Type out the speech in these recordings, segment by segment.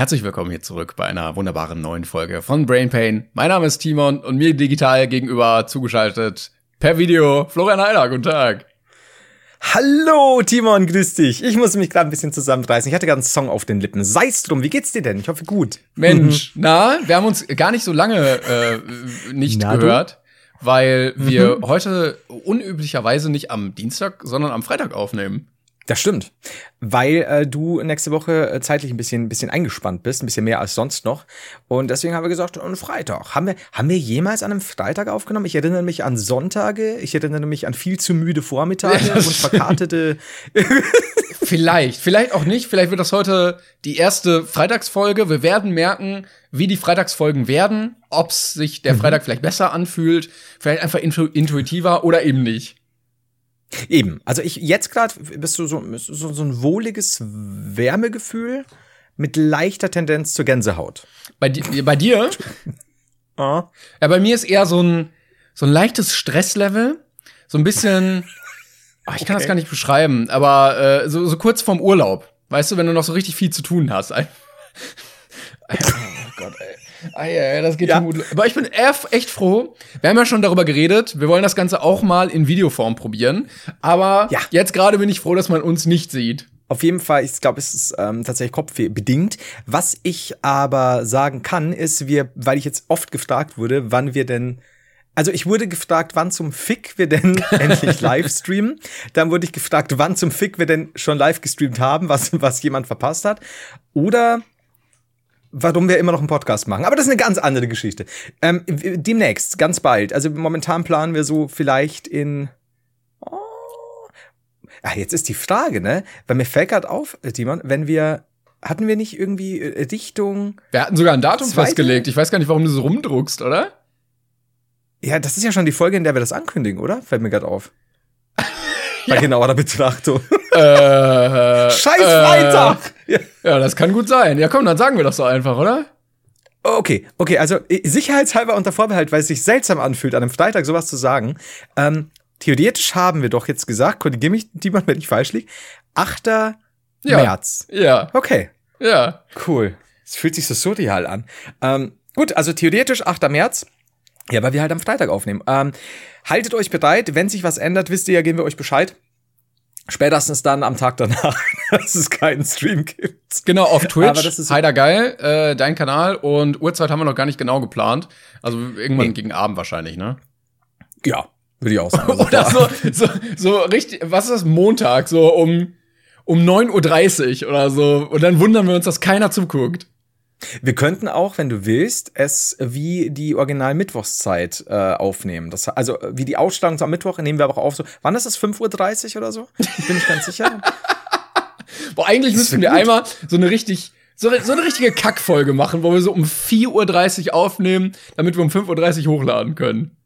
Herzlich willkommen hier zurück bei einer wunderbaren neuen Folge von Brain Pain. Mein Name ist Timon und mir digital gegenüber zugeschaltet per Video Florian Heiler. Guten Tag. Hallo Timon, grüß dich. Ich muss mich gerade ein bisschen zusammenreißen. Ich hatte gerade einen Song auf den Lippen. Sei's drum, wie geht's dir denn? Ich hoffe gut. Mensch, mhm. na, wir haben uns gar nicht so lange äh, nicht na, gehört, du? weil wir mhm. heute unüblicherweise nicht am Dienstag, sondern am Freitag aufnehmen. Das stimmt, weil äh, du nächste Woche äh, zeitlich ein bisschen, ein bisschen eingespannt bist, ein bisschen mehr als sonst noch. Und deswegen haben wir gesagt, an Freitag. Haben wir, haben wir jemals an einem Freitag aufgenommen? Ich erinnere mich an Sonntage, ich erinnere mich an viel zu müde Vormittage ja, und verkartete. vielleicht, vielleicht auch nicht. Vielleicht wird das heute die erste Freitagsfolge. Wir werden merken, wie die Freitagsfolgen werden, ob sich der mhm. Freitag vielleicht besser anfühlt, vielleicht einfach intuitiver oder eben nicht. Eben. Also ich jetzt gerade bist du so, so, so ein wohliges Wärmegefühl mit leichter Tendenz zur Gänsehaut. Bei, di bei dir? oh. Ja, bei mir ist eher so ein, so ein leichtes Stresslevel. So ein bisschen. Oh, ich kann okay. das gar nicht beschreiben, aber äh, so, so kurz vorm Urlaub. Weißt du, wenn du noch so richtig viel zu tun hast. oh Gott, ey. Ah, ja, das geht ja. schon gut. Aber ich bin echt froh. Wir haben ja schon darüber geredet. Wir wollen das Ganze auch mal in Videoform probieren. Aber ja. jetzt gerade bin ich froh, dass man uns nicht sieht. Auf jeden Fall, ich glaube, es ist ähm, tatsächlich kopfbedingt. Was ich aber sagen kann, ist, wir, weil ich jetzt oft gefragt wurde, wann wir denn also ich wurde gefragt, wann zum Fick wir denn endlich live streamen. Dann wurde ich gefragt, wann zum Fick wir denn schon live gestreamt haben, was, was jemand verpasst hat. Oder warum wir immer noch einen Podcast machen. Aber das ist eine ganz andere Geschichte. Ähm, demnächst, ganz bald. Also momentan planen wir so vielleicht in. Oh, ah, jetzt ist die Frage, ne? Weil mir fällt gerade auf, Timon, wenn wir. Hatten wir nicht irgendwie äh, Dichtung? Wir hatten sogar ein Datum zweite? festgelegt. Ich weiß gar nicht, warum du so rumdruckst, oder? Ja, das ist ja schon die Folge, in der wir das ankündigen, oder? Fällt mir gerade auf. Bei ja. genauerer Betrachtung. Äh, Scheiß Freitag! Äh, ja, das kann gut sein. Ja, komm, dann sagen wir das so einfach, oder? Okay, okay, also äh, sicherheitshalber unter Vorbehalt, weil es sich seltsam anfühlt, an einem Freitag sowas zu sagen. Ähm, theoretisch haben wir doch jetzt gesagt, korrigiere mich jemand, wenn ich falsch liege, 8. Ja. März. Ja. Okay. Ja. Cool. Es fühlt sich so surreal an. Ähm, gut, also theoretisch 8. März. Ja, weil wir halt am Freitag aufnehmen. Ähm, haltet euch bereit, wenn sich was ändert, wisst ihr ja, geben wir euch Bescheid. Spätestens dann am Tag danach, dass es keinen Stream gibt. Genau, auf Twitch. Aber das ist Heider geil, äh, dein Kanal und Uhrzeit haben wir noch gar nicht genau geplant. Also irgendwann nee. gegen Abend wahrscheinlich, ne? Ja, würde ich auch sagen. Also Oder so, so, so richtig, was ist das, Montag, so um, um 9.30 Uhr oder so. Und dann wundern wir uns, dass keiner zuguckt. Wir könnten auch, wenn du willst, es wie die Original Mittwochszeit äh, aufnehmen. Das, also wie die Ausstrahlung am Mittwoch nehmen wir aber auch auf. So, wann ist es? 5.30 Uhr oder so? Ich bin nicht ganz sicher. Boah, eigentlich müssten wir gut. einmal so eine richtig so, so eine richtige Kackfolge machen, wo wir so um 4.30 Uhr aufnehmen, damit wir um 5.30 Uhr hochladen können.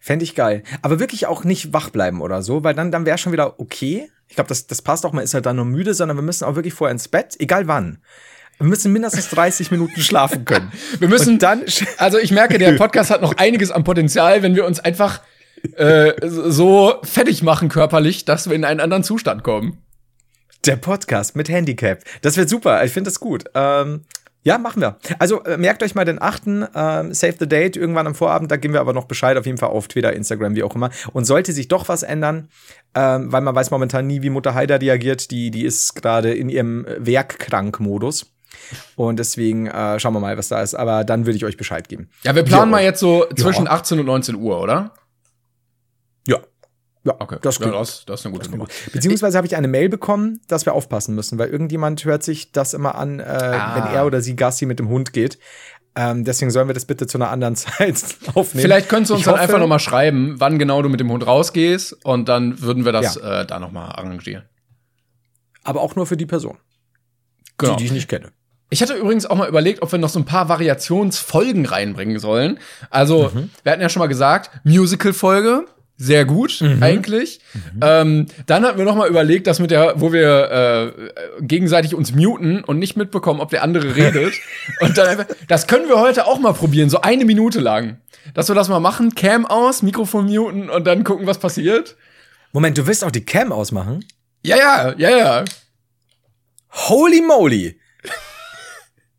Fände ich geil. Aber wirklich auch nicht wach bleiben oder so, weil dann, dann wäre schon wieder okay. Ich glaube, das, das passt auch, man ist halt dann nur müde, sondern wir müssen auch wirklich vorher ins Bett, egal wann. Wir müssen mindestens 30 Minuten schlafen können. Wir müssen Und dann. Also ich merke, der Podcast hat noch einiges an Potenzial, wenn wir uns einfach äh, so fertig machen körperlich, dass wir in einen anderen Zustand kommen. Der Podcast mit Handicap. Das wird super. Ich finde das gut. Ähm, ja, machen wir. Also äh, merkt euch mal den 8. Ähm, Save the Date irgendwann am Vorabend. Da geben wir aber noch Bescheid auf jeden Fall auf Twitter, Instagram, wie auch immer. Und sollte sich doch was ändern, ähm, weil man weiß momentan nie, wie Mutter Heider reagiert. Die, die ist gerade in ihrem Werkkrank-Modus. Und deswegen äh, schauen wir mal, was da ist. Aber dann würde ich euch Bescheid geben. Ja, wir planen mal jetzt so zwischen ja. 18 und 19 Uhr, oder? Ja. Ja, okay. Das, ja, das, das ist eine gute Nummer. Beziehungsweise habe ich eine Mail bekommen, dass wir aufpassen müssen, weil irgendjemand hört sich das immer an, äh, ah. wenn er oder sie Gassi mit dem Hund geht. Ähm, deswegen sollen wir das bitte zu einer anderen Zeit aufnehmen. Vielleicht könntest du uns ich dann hoffe, einfach noch mal schreiben, wann genau du mit dem Hund rausgehst und dann würden wir das ja. äh, da noch mal arrangieren. Aber auch nur für die Person. Genau. Die, die ich nicht kenne. Ich hatte übrigens auch mal überlegt, ob wir noch so ein paar Variationsfolgen reinbringen sollen. Also, mhm. wir hatten ja schon mal gesagt, Musical-Folge, sehr gut mhm. eigentlich. Mhm. Ähm, dann hatten wir noch mal überlegt, dass mit der, wo wir äh, gegenseitig uns muten und nicht mitbekommen, ob der andere redet. und dann einfach, das können wir heute auch mal probieren, so eine Minute lang, dass wir das mal machen, Cam aus, Mikrofon muten und dann gucken, was passiert. Moment, du willst auch die Cam ausmachen? Ja, ja, ja, ja. Holy moly!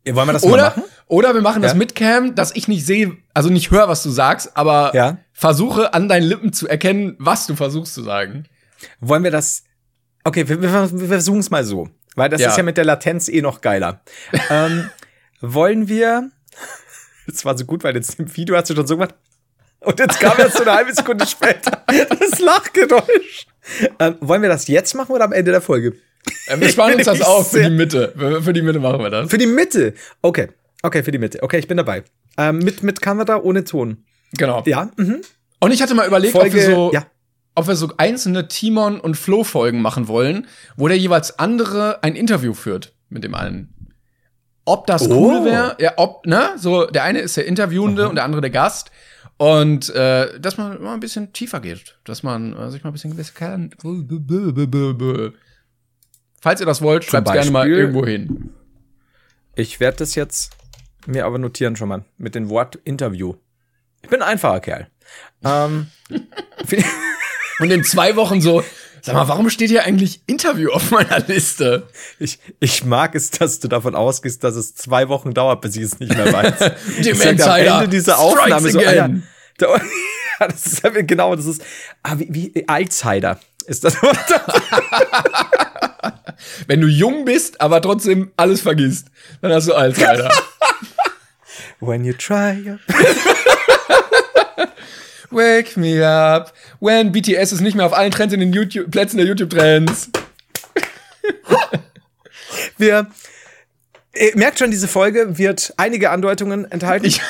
Ja, wollen wir das oder, mal machen? Oder wir machen das Ja. mit Cam, dass ich nicht sehe, also nicht höre, was du sagst, aber Ja. versuche an deinen Lippen zu erkennen, was du versuchst zu sagen. Wollen wir das? Okay, wir, wir, wir versuchen es mal so, weil das ist ja mit der Latenz eh noch geiler. ähm, wollen wir? Das war so gut, weil jetzt im Video hast du schon so gemacht. Und jetzt kam erst so eine halbe Sekunde später das Lachgeräusch. Ähm, wollen wir das jetzt machen oder am Ende der Folge? Äh, Wir sparen uns das auf für die Mitte. Für die Mitte machen wir das. Für die Mitte. Okay. Okay, für die Mitte. Okay, ich bin dabei. Ähm, mit, mit Kamera ohne Ton. Genau. Ja. Mhm. Und ich hatte mal überlegt, ob Folge. wir so ja. ob wir so einzelne Timon und Flo Folgen machen wollen, wo der jeweils andere ein Interview führt mit dem einen. Ob das Oh. cool wäre, ja, ob, ne, so der eine ist der Interviewende und der andere der Gast und äh, dass man mal ein bisschen tiefer geht, dass man äh, sich mal ein bisschen besser kann. Falls ihr das wollt, schreibt gerne mal irgendwo hin. Ich werde das jetzt mir aber notieren schon mal mit dem Wort Interview. Ich bin ein einfacher Kerl. Ähm, Und in zwei Wochen so, sag mal, warum steht hier eigentlich Interview auf meiner Liste? ich, ich mag es, dass du davon ausgehst, dass es zwei Wochen dauert, bis ich es nicht mehr weiß. Dem Ich sag am Ende dieser Aufnahme so, ah, ja, again. da, das ist genau, das ist, ah, wie, wie Alzheimer ist das Wort. Wenn du jung bist, aber trotzdem alles vergisst, dann hast du Alzheimer. When you try. your- Wake me up when BTS ist nicht mehr auf allen Trends in den YouTube Plätzen der YouTube Trends. Wir, ihr merkt schon, diese Folge wird einige Andeutungen enthalten. Ich,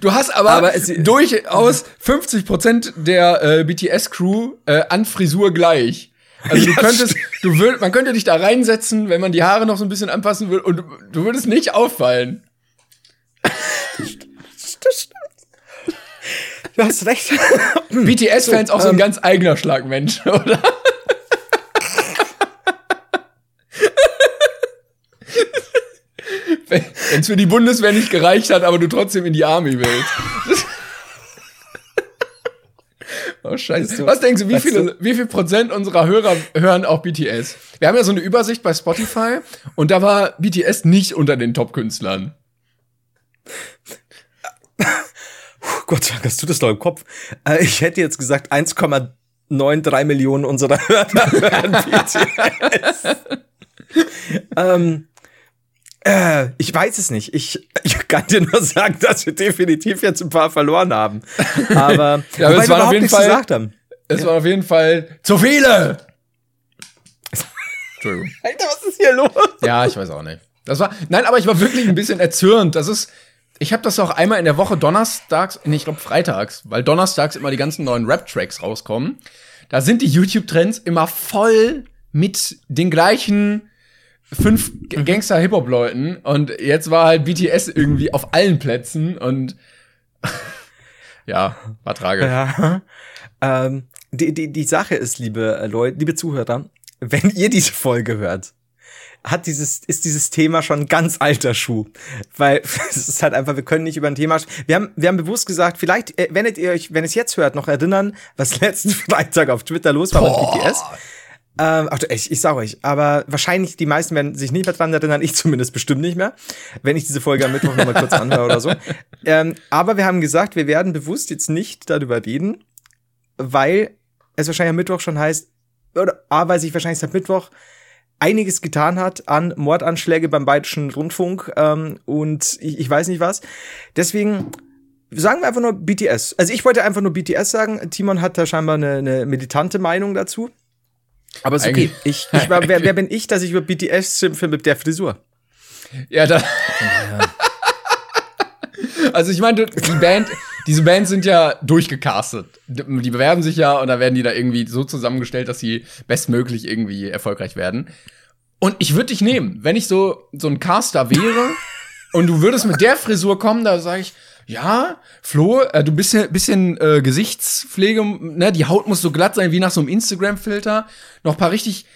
du hast aber, Aber es- durchaus 50% der äh, BTS Crew äh, an Frisur gleich. Also du könntest, du würd, man könnte dich da reinsetzen, wenn man die Haare noch so ein bisschen anpassen will und du, du würdest nicht auffallen. das stimmt. Du hast recht. BTS-Fans auch so ein ähm, ganz eigener Schlagmensch, oder? Wenn es für die Bundeswehr nicht gereicht hat, aber du trotzdem in die Army willst. Oh, scheiße. Was denkst du, wie viele, wie viel Prozent unserer Hörer hören auch BTS? Wir haben ja so eine Übersicht bei Spotify und da war BTS nicht unter den Top-Künstlern. Gott sei Dank hast du das noch im Kopf. Äh, ich hätte jetzt gesagt 1,93 Millionen unserer Hörer hören BTS. ähm, äh, ich weiß es nicht. Ich, ich kann dir nur sagen, dass wir definitiv jetzt ein paar verloren haben. Aber, Ja, aber es waren wir auf überhaupt jeden Fall- gesagt haben. Es waren auf jeden Fall zu viele! Entschuldigung. Alter, was ist hier los? Ja, ich weiß auch nicht. Das war, nein, aber ich war wirklich ein bisschen erzürnt. Das ist, ich habe das auch einmal in der Woche donnerstags, nee, ich glaube freitags, weil donnerstags immer die ganzen neuen Rap-Tracks rauskommen. Da sind die YouTube-Trends immer voll mit den gleichen fünf G- Gangster-Hip-Hop-Leuten. Und jetzt war halt BTS irgendwie auf allen Plätzen und ja, war tragisch. Ja. Ähm, die, die, die Sache ist, liebe äh, Leute, liebe Zuhörer, wenn ihr diese Folge hört, hat dieses, ist dieses Thema schon ein ganz alter Schuh. Weil es ist halt einfach, wir können nicht über ein Thema. Wir haben, wir haben bewusst gesagt, vielleicht äh, werdet ihr euch, wenn ihr es jetzt hört, noch erinnern, was letzten Freitag auf Twitter los war Boah. mit BTS. Ähm, ach, ich, ich sag euch, aber wahrscheinlich die meisten werden sich nicht mehr dran erinnern, ich zumindest bestimmt nicht mehr, wenn ich diese Folge am Mittwoch nochmal kurz anhöre oder so. Ähm, aber wir haben gesagt, wir werden bewusst jetzt nicht darüber reden, weil es wahrscheinlich am Mittwoch schon heißt, oder A, weil sich wahrscheinlich seit Mittwoch einiges getan hat an Mordanschläge beim Bayerischen Rundfunk ähm, und ich, ich weiß nicht was. Deswegen sagen wir einfach nur BTS. Also ich wollte einfach nur BTS sagen. Timon hat da scheinbar eine, eine militante Meinung dazu. Aber ist okay. Ich, ich war, wer, wer bin ich, dass ich über BTS schimpfe mit der Frisur? Ja, da. also ich meine, die Band, diese Bands sind ja durchgecastet. Die bewerben sich ja und dann werden die da irgendwie so zusammengestellt, dass sie bestmöglich irgendwie erfolgreich werden. Und ich würde dich nehmen, wenn ich so so ein Caster wäre und du würdest mit der Frisur kommen, da sage ich, ja, Flo, äh, du bist ja bisschen äh, Gesichtspflege, ne, die Haut muss so glatt sein wie nach so einem Instagram-Filter, noch paar richtig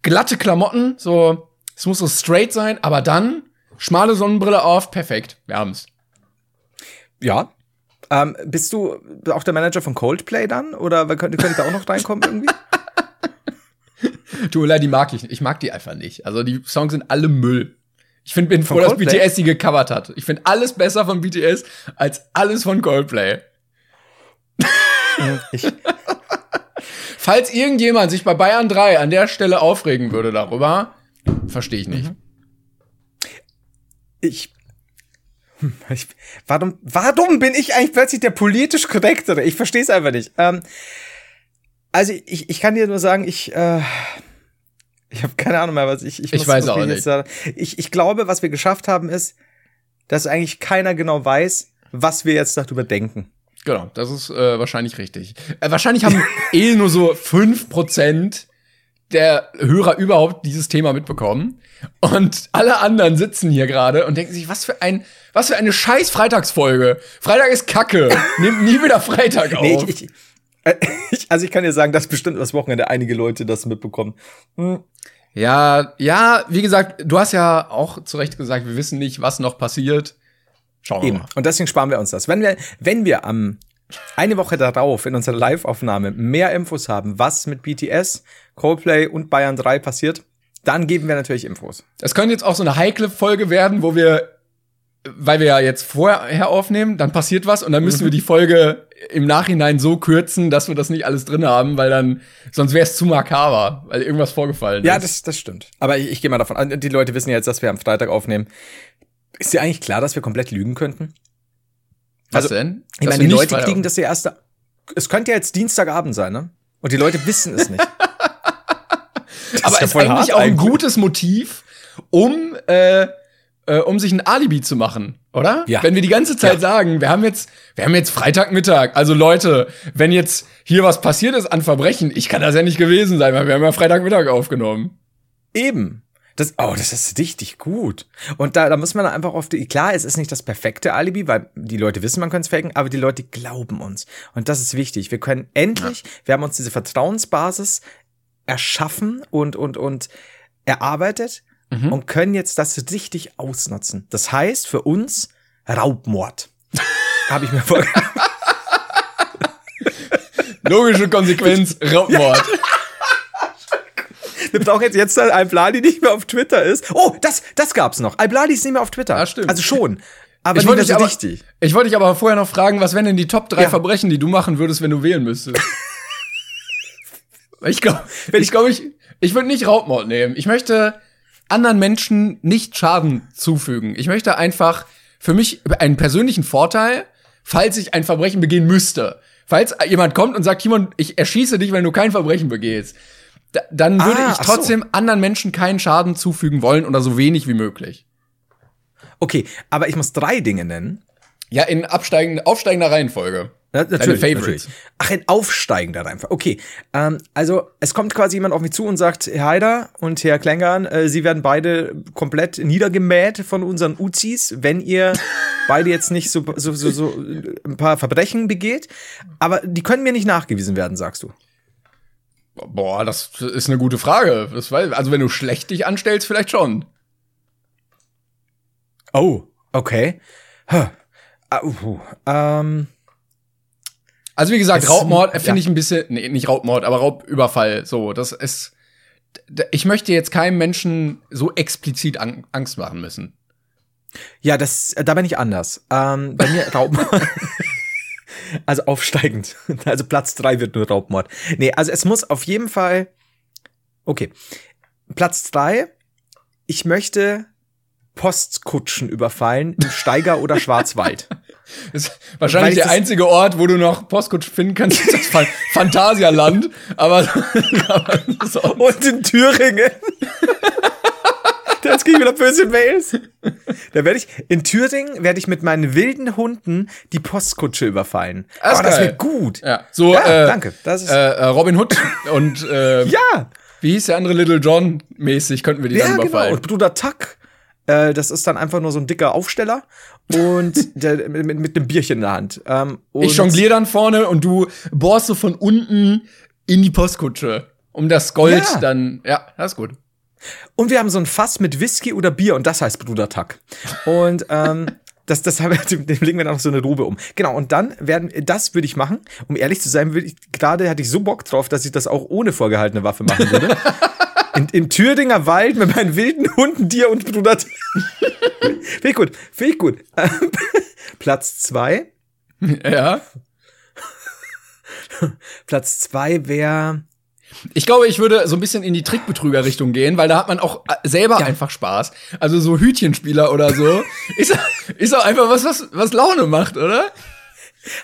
glatte Klamotten, so, es muss so straight sein, aber dann schmale Sonnenbrille auf, perfekt, wir haben's. Ja. Ähm, bist du auch der Manager von Coldplay dann? Oder könnte, ich da auch noch reinkommen irgendwie? Tut mir leid, die mag ich nicht. Ich mag die einfach nicht. Also die Songs sind alle Müll. Ich find, bin froh, dass BTS die gecovert hat. Ich finde alles besser von BTS als alles von Coldplay. Ich. Falls irgendjemand sich bei Bayern 3 an der Stelle aufregen würde darüber, verstehe ich nicht. Ich, hm, ich, warum, warum bin ich eigentlich plötzlich der politisch korrektere? Ich verstehe es einfach nicht. Ähm, also ich, ich kann dir nur sagen, ich, äh, ich habe keine Ahnung mehr, was ich. Ich, ich weiß auch nicht. Sagen. Ich, ich glaube, was wir geschafft haben, ist, dass eigentlich keiner genau weiß, was wir jetzt darüber denken. Genau, das ist äh, wahrscheinlich richtig. Äh, wahrscheinlich haben eh nur so fünf Prozent der Hörer überhaupt dieses Thema mitbekommen. Und alle anderen sitzen hier gerade und denken sich, was für ein, was für eine scheiß Freitagsfolge. Freitag ist Kacke. Nimm nie wieder Freitag auf. Nee, ich, ich, also ich kann dir sagen, dass bestimmt das Wochenende einige Leute das mitbekommen. Hm. Ja, ja, wie gesagt, du hast ja auch zu Recht gesagt, wir wissen nicht, was noch passiert. Schauen wir Eben. mal. Und deswegen sparen wir uns das. Wenn wir, wenn wir am eine Woche darauf in unserer Live-Aufnahme mehr Infos haben, was mit BTS, Coldplay und Bayern 3 passiert, dann geben wir natürlich Infos. Es könnte jetzt auch so eine heikle Folge werden, wo wir, weil wir ja jetzt vorher aufnehmen, dann passiert was und dann müssen mhm. wir die Folge im Nachhinein so kürzen, dass wir das nicht alles drin haben, weil dann, sonst wäre es zu makaber, weil irgendwas vorgefallen ja, ist. Ja, das, das stimmt. Aber ich, ich gehe mal davon an, die Leute wissen ja jetzt, dass wir am Freitag aufnehmen. Ist dir eigentlich klar, dass wir komplett lügen könnten? Was also, denn? Ich meine, die Leute kriegen das ja erst. Es könnte ja jetzt Dienstagabend sein, ne? Und die Leute wissen es nicht. Aber ist, ja ist eigentlich auch ein gutes Motiv, um äh, äh, um sich ein Alibi zu machen, oder? Ja. Wenn wir die ganze Zeit ja. sagen, wir haben jetzt, wir haben jetzt Freitagmittag. Also Leute, wenn jetzt hier was passiert ist an Verbrechen, ich kann das ja nicht gewesen sein, weil wir haben ja Freitagmittag aufgenommen. Eben. Das, oh, das ist richtig gut. Und da, da muss man einfach auf die, klar, es ist nicht das perfekte Alibi, weil die Leute wissen, man kann es faken, aber die Leute glauben uns. Und das ist wichtig. Wir können endlich, ja. wir haben uns diese Vertrauensbasis erschaffen und, und, und erarbeitet mhm. und können jetzt das richtig ausnutzen. Das heißt für uns Raubmord. Habe ich mir vorgenommen. Logische Konsequenz, Raubmord. Wir brauchen jetzt, jetzt Albladi nicht mehr auf Twitter ist. Oh, das, das gab's noch. Albladi ist nicht mehr auf Twitter. Ja, stimmt. Also schon. Aber ich wollte dich Ich wollte dich aber vorher noch fragen, was wären denn die Top 3 ja. Verbrechen, die du machen würdest, wenn du wählen müsstest? ich glaube, ich, glaub, ich, ich würde nicht Raubmord nehmen. Ich möchte anderen Menschen nicht Schaden zufügen. Ich möchte einfach für mich einen persönlichen Vorteil, falls ich ein Verbrechen begehen müsste. Falls jemand kommt und sagt, Timon, ich erschieße dich, wenn du kein Verbrechen begehst da, dann würde ah, ich trotzdem so. anderen Menschen keinen Schaden zufügen wollen oder so wenig wie möglich. Okay, aber ich muss drei Dinge nennen. Ja, in absteigender, aufsteigender Reihenfolge. Ja, natürlich, natürlich, Ach, in aufsteigender Reihenfolge. Okay, ähm, also es kommt quasi jemand auf mich zu und sagt, Herr Haider und Herr Klängern, äh, Sie werden beide komplett niedergemäht von unseren Uzis, wenn ihr beide jetzt nicht so, so, so, so ein paar Verbrechen begeht. Aber die können mir nicht nachgewiesen werden, sagst du. Boah, das ist eine gute Frage. Das war, also wenn du schlecht dich anstellst, vielleicht schon. Oh, okay. Huh. Uh, ähm. Also wie gesagt, Raubmord finde ja. ich ein bisschen, nee, nicht Raubmord, aber Raubüberfall. So, das ist. Ich möchte jetzt keinem Menschen so explizit Angst machen müssen. Ja, das, da bin ich anders. Ähm, bei mir Raubmord. Also aufsteigend. Also Platz drei wird nur Raubmord. Nee, also es muss auf jeden Fall. Okay. Platz drei. Ich möchte Postkutschen überfallen im Steiger oder Schwarzwald. Das ist wahrscheinlich der einzige Ort, wo du noch Postkutschen finden kannst, ist das Phantasialand. Aber, aber Und in Thüringen. Jetzt kriege ich wieder böse Mails. Da werde ich, in Thüringen werde ich mit meinen wilden Hunden die Postkutsche überfallen. Das, oh, das wird gut. Ja, so, ja, äh, danke. Das ist äh, äh, Robin Hood und, äh, ja. Wie hieß der andere Little John mäßig, könnten wir die ja, dann genau. überfallen. Genau. Und Bruder Tuck. Äh, das ist dann einfach nur so ein dicker Aufsteller und der, mit, mit einem Bierchen in der Hand. Ähm, ich jongliere dann vorne und du bohrst so von unten in die Postkutsche, um das Gold ja. dann. Ja, das ist gut. Und wir haben so ein Fass mit Whisky oder Bier und das heißt Bruder Tuck. Und ähm, das, das haben wir, dem, dem legen wir dann noch so eine Robe um. Genau, und dann werden, das würde ich machen. Um ehrlich zu sein, würde ich, gerade hatte ich so Bock drauf, dass ich das auch ohne vorgehaltene Waffe machen würde. In, Im Thüringer Wald mit meinen wilden Hunden, dir und Bruder. Finde ich gut, finde ich gut. Platz zwei. Ja. Platz zwei wäre. Ich glaube, ich würde so ein bisschen in die Trickbetrüger-Richtung gehen, weil da hat man auch äh, selber Ja. einfach Spaß. Also so Hütchenspieler oder so. ist, ist auch einfach was, was, was Laune macht, oder?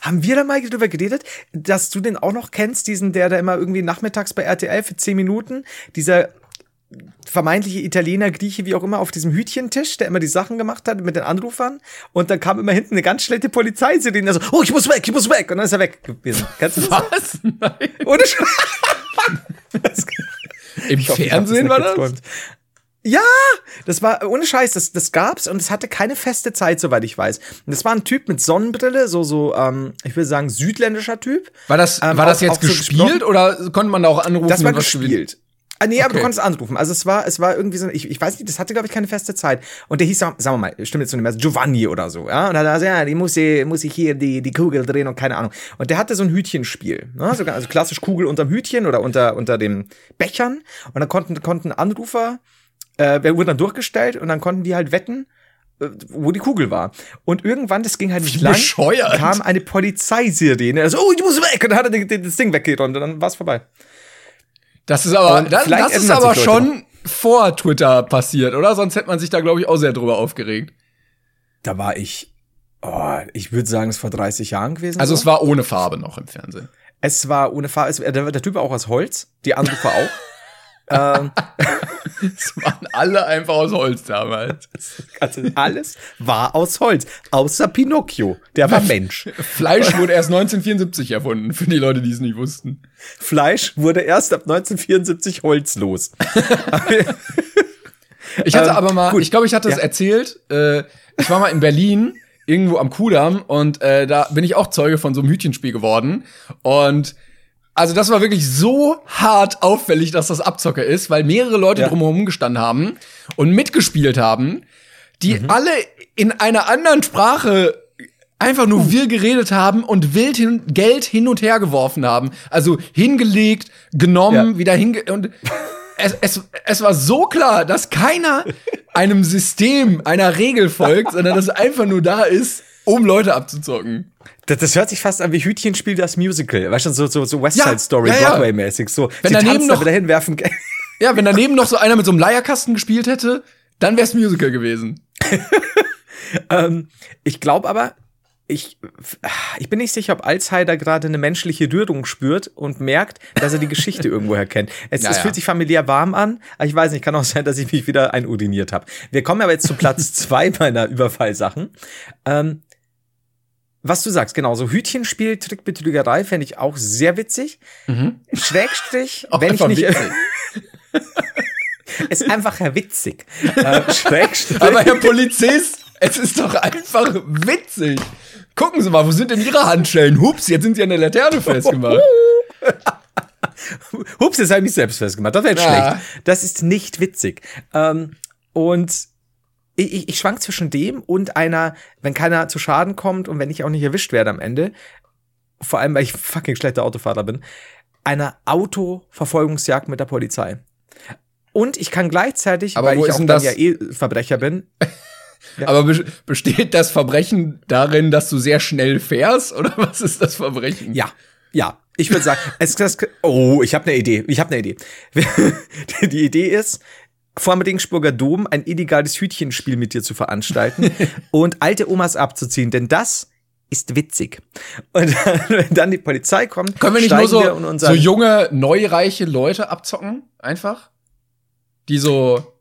Haben wir da mal drüber geredet, dass du den auch noch kennst, diesen, der da immer irgendwie nachmittags bei RTL für 10 Minuten, dieser vermeintliche Italiener, Grieche, wie auch immer, auf diesem Hütchentisch, der immer die Sachen gemacht hat mit den Anrufern. Und dann kam immer hinten eine ganz schlechte Polizeisirene, so, oh, ich muss weg, ich muss weg. Und dann ist er weg gewesen. Kennst du das? Was? Nein. Ohne Sch Im Ich hoffe, Fernsehen war das? geträumt. Ja, das war ohne Scheiß, das, das gab's und es hatte keine feste Zeit, soweit ich weiß. Und das war ein Typ mit Sonnenbrille, so, so, ähm, ich würde sagen, südländischer Typ. War das, Ähm, war das jetzt auch so gespielt gesprochen? oder konnte man da auch anrufen? Das war gespielt. Ah, nee, aber du Okay. konntest anrufen. Also es war, es war irgendwie so, ich, ich weiß nicht, das hatte, glaube ich, keine feste Zeit. Und der hieß, sagen wir mal, stimmt jetzt so nicht mehr, Giovanni oder so, ja. Und dann hat er, ja, die muss ich, muss ich hier die, die Kugel drehen und keine Ahnung. Und der hatte so ein Hütchenspiel, ne? Sogar, also klassisch Kugel unterm Hütchen oder unter, unter den Bechern. Und dann konnten, konnten Anrufer, äh, wer wurde dann durchgestellt und dann konnten die halt wetten, äh, wo die Kugel war. Und irgendwann, das ging halt nicht Wie lang, bescheuert. kam eine Polizeisirene. Also, oh, ich muss weg. Und dann hat er das Ding weggeräumt und dann war's vorbei. Das ist aber, das, das ist aber schon vor Twitter passiert, oder? Sonst hätte man sich da, glaube ich, auch sehr drüber aufgeregt. Da war ich, oh, ich würde sagen, es vor 30 Jahren gewesen. Also so. es war ohne Farbe noch im Fernsehen. es war ohne Farbe. Es, der, der Typ war auch aus Holz, die Anrufer auch. ähm, Es waren alle einfach aus Holz damals. also alles war aus Holz, außer Pinocchio. Der war Mensch. Fleisch wurde erst 1974 erfunden, für die Leute, die es nicht wussten. Fleisch wurde erst ab 1974 holzlos. Ich hatte Ähm, aber mal, gut. ich glaube, ich hatte es Ja. erzählt, äh, ich war mal in Berlin, irgendwo am Kudamm, und äh, da bin ich auch Zeuge von so einem Hütchenspiel geworden. Und also das war wirklich so hart auffällig, dass das Abzocke ist, weil mehrere Leute Ja. drumherum gestanden haben und mitgespielt haben, die Mhm. alle in einer anderen Sprache einfach nur wir geredet haben und wild hin, Geld hin und her geworfen haben. Also hingelegt, genommen, Ja. wieder hinge und es, es, es war so klar, dass keiner einem System, einer Regel folgt, sondern dass es einfach nur da ist, um Leute abzuzocken. Das, das hört sich fast an wie Hütchenspiel das Musical. Weißt du, so, so, so West Ja, Side Story, ja, ja. Broadway-mäßig. So, Wenn sie daneben noch- wieder hinwerfen. Ja, wenn daneben noch so einer mit so einem Leierkasten gespielt hätte, dann wär's Musical gewesen. ähm, ich glaube aber, ich, ich bin nicht sicher, ob Alzheimer gerade eine menschliche Rührung spürt und merkt, dass er die Geschichte irgendwoher kennt. Es, Ja, es fühlt sich familiär warm an, aber ich weiß nicht, kann auch sein, dass ich mich wieder einuriniert habe. Wir kommen aber jetzt zu Platz zwei meiner Überfallsachen. Ähm, was du sagst, genau, so Hütchenspiel, Trickbetrügerei fände ich auch sehr witzig. Schrägstrich, Auch wenn ich nicht. ist einfach witzig. Äh, Schrägstrich. Aber Herr Polizist, es ist doch einfach witzig. Gucken Sie mal, wo sind denn Ihre Handschellen? Hups, jetzt sind Sie an der Laterne festgemacht. Hups, jetzt habe ich mich selbst festgemacht. Das wäre jetzt Ja. schlecht. Das ist nicht witzig. Ähm, und ich, ich, schwank zwischen dem und einer, wenn keiner zu Schaden kommt und wenn ich auch nicht erwischt werde am Ende, vor allem weil ich fucking schlechter Autofahrer bin, einer Autoverfolgungsjagd mit der Polizei. Und ich kann gleichzeitig, Aber weil ich auch dann das- ja eh Verbrecher bin, Aber be besteht das Verbrechen darin, dass du sehr schnell fährst? Oder was ist das Verbrechen? Ja, ja. Ich würde sagen, es, das, oh, ich habe eine Idee. Ich habe eine Idee. Die Idee ist, vor dem Regensburger Dom ein illegales Hütchenspiel mit dir zu veranstalten und alte Omas abzuziehen, denn das ist witzig. Und dann, wenn dann die Polizei kommt, Können wir nicht nur steigen wir so, so junge, neureiche Leute abzocken? Einfach? Die so,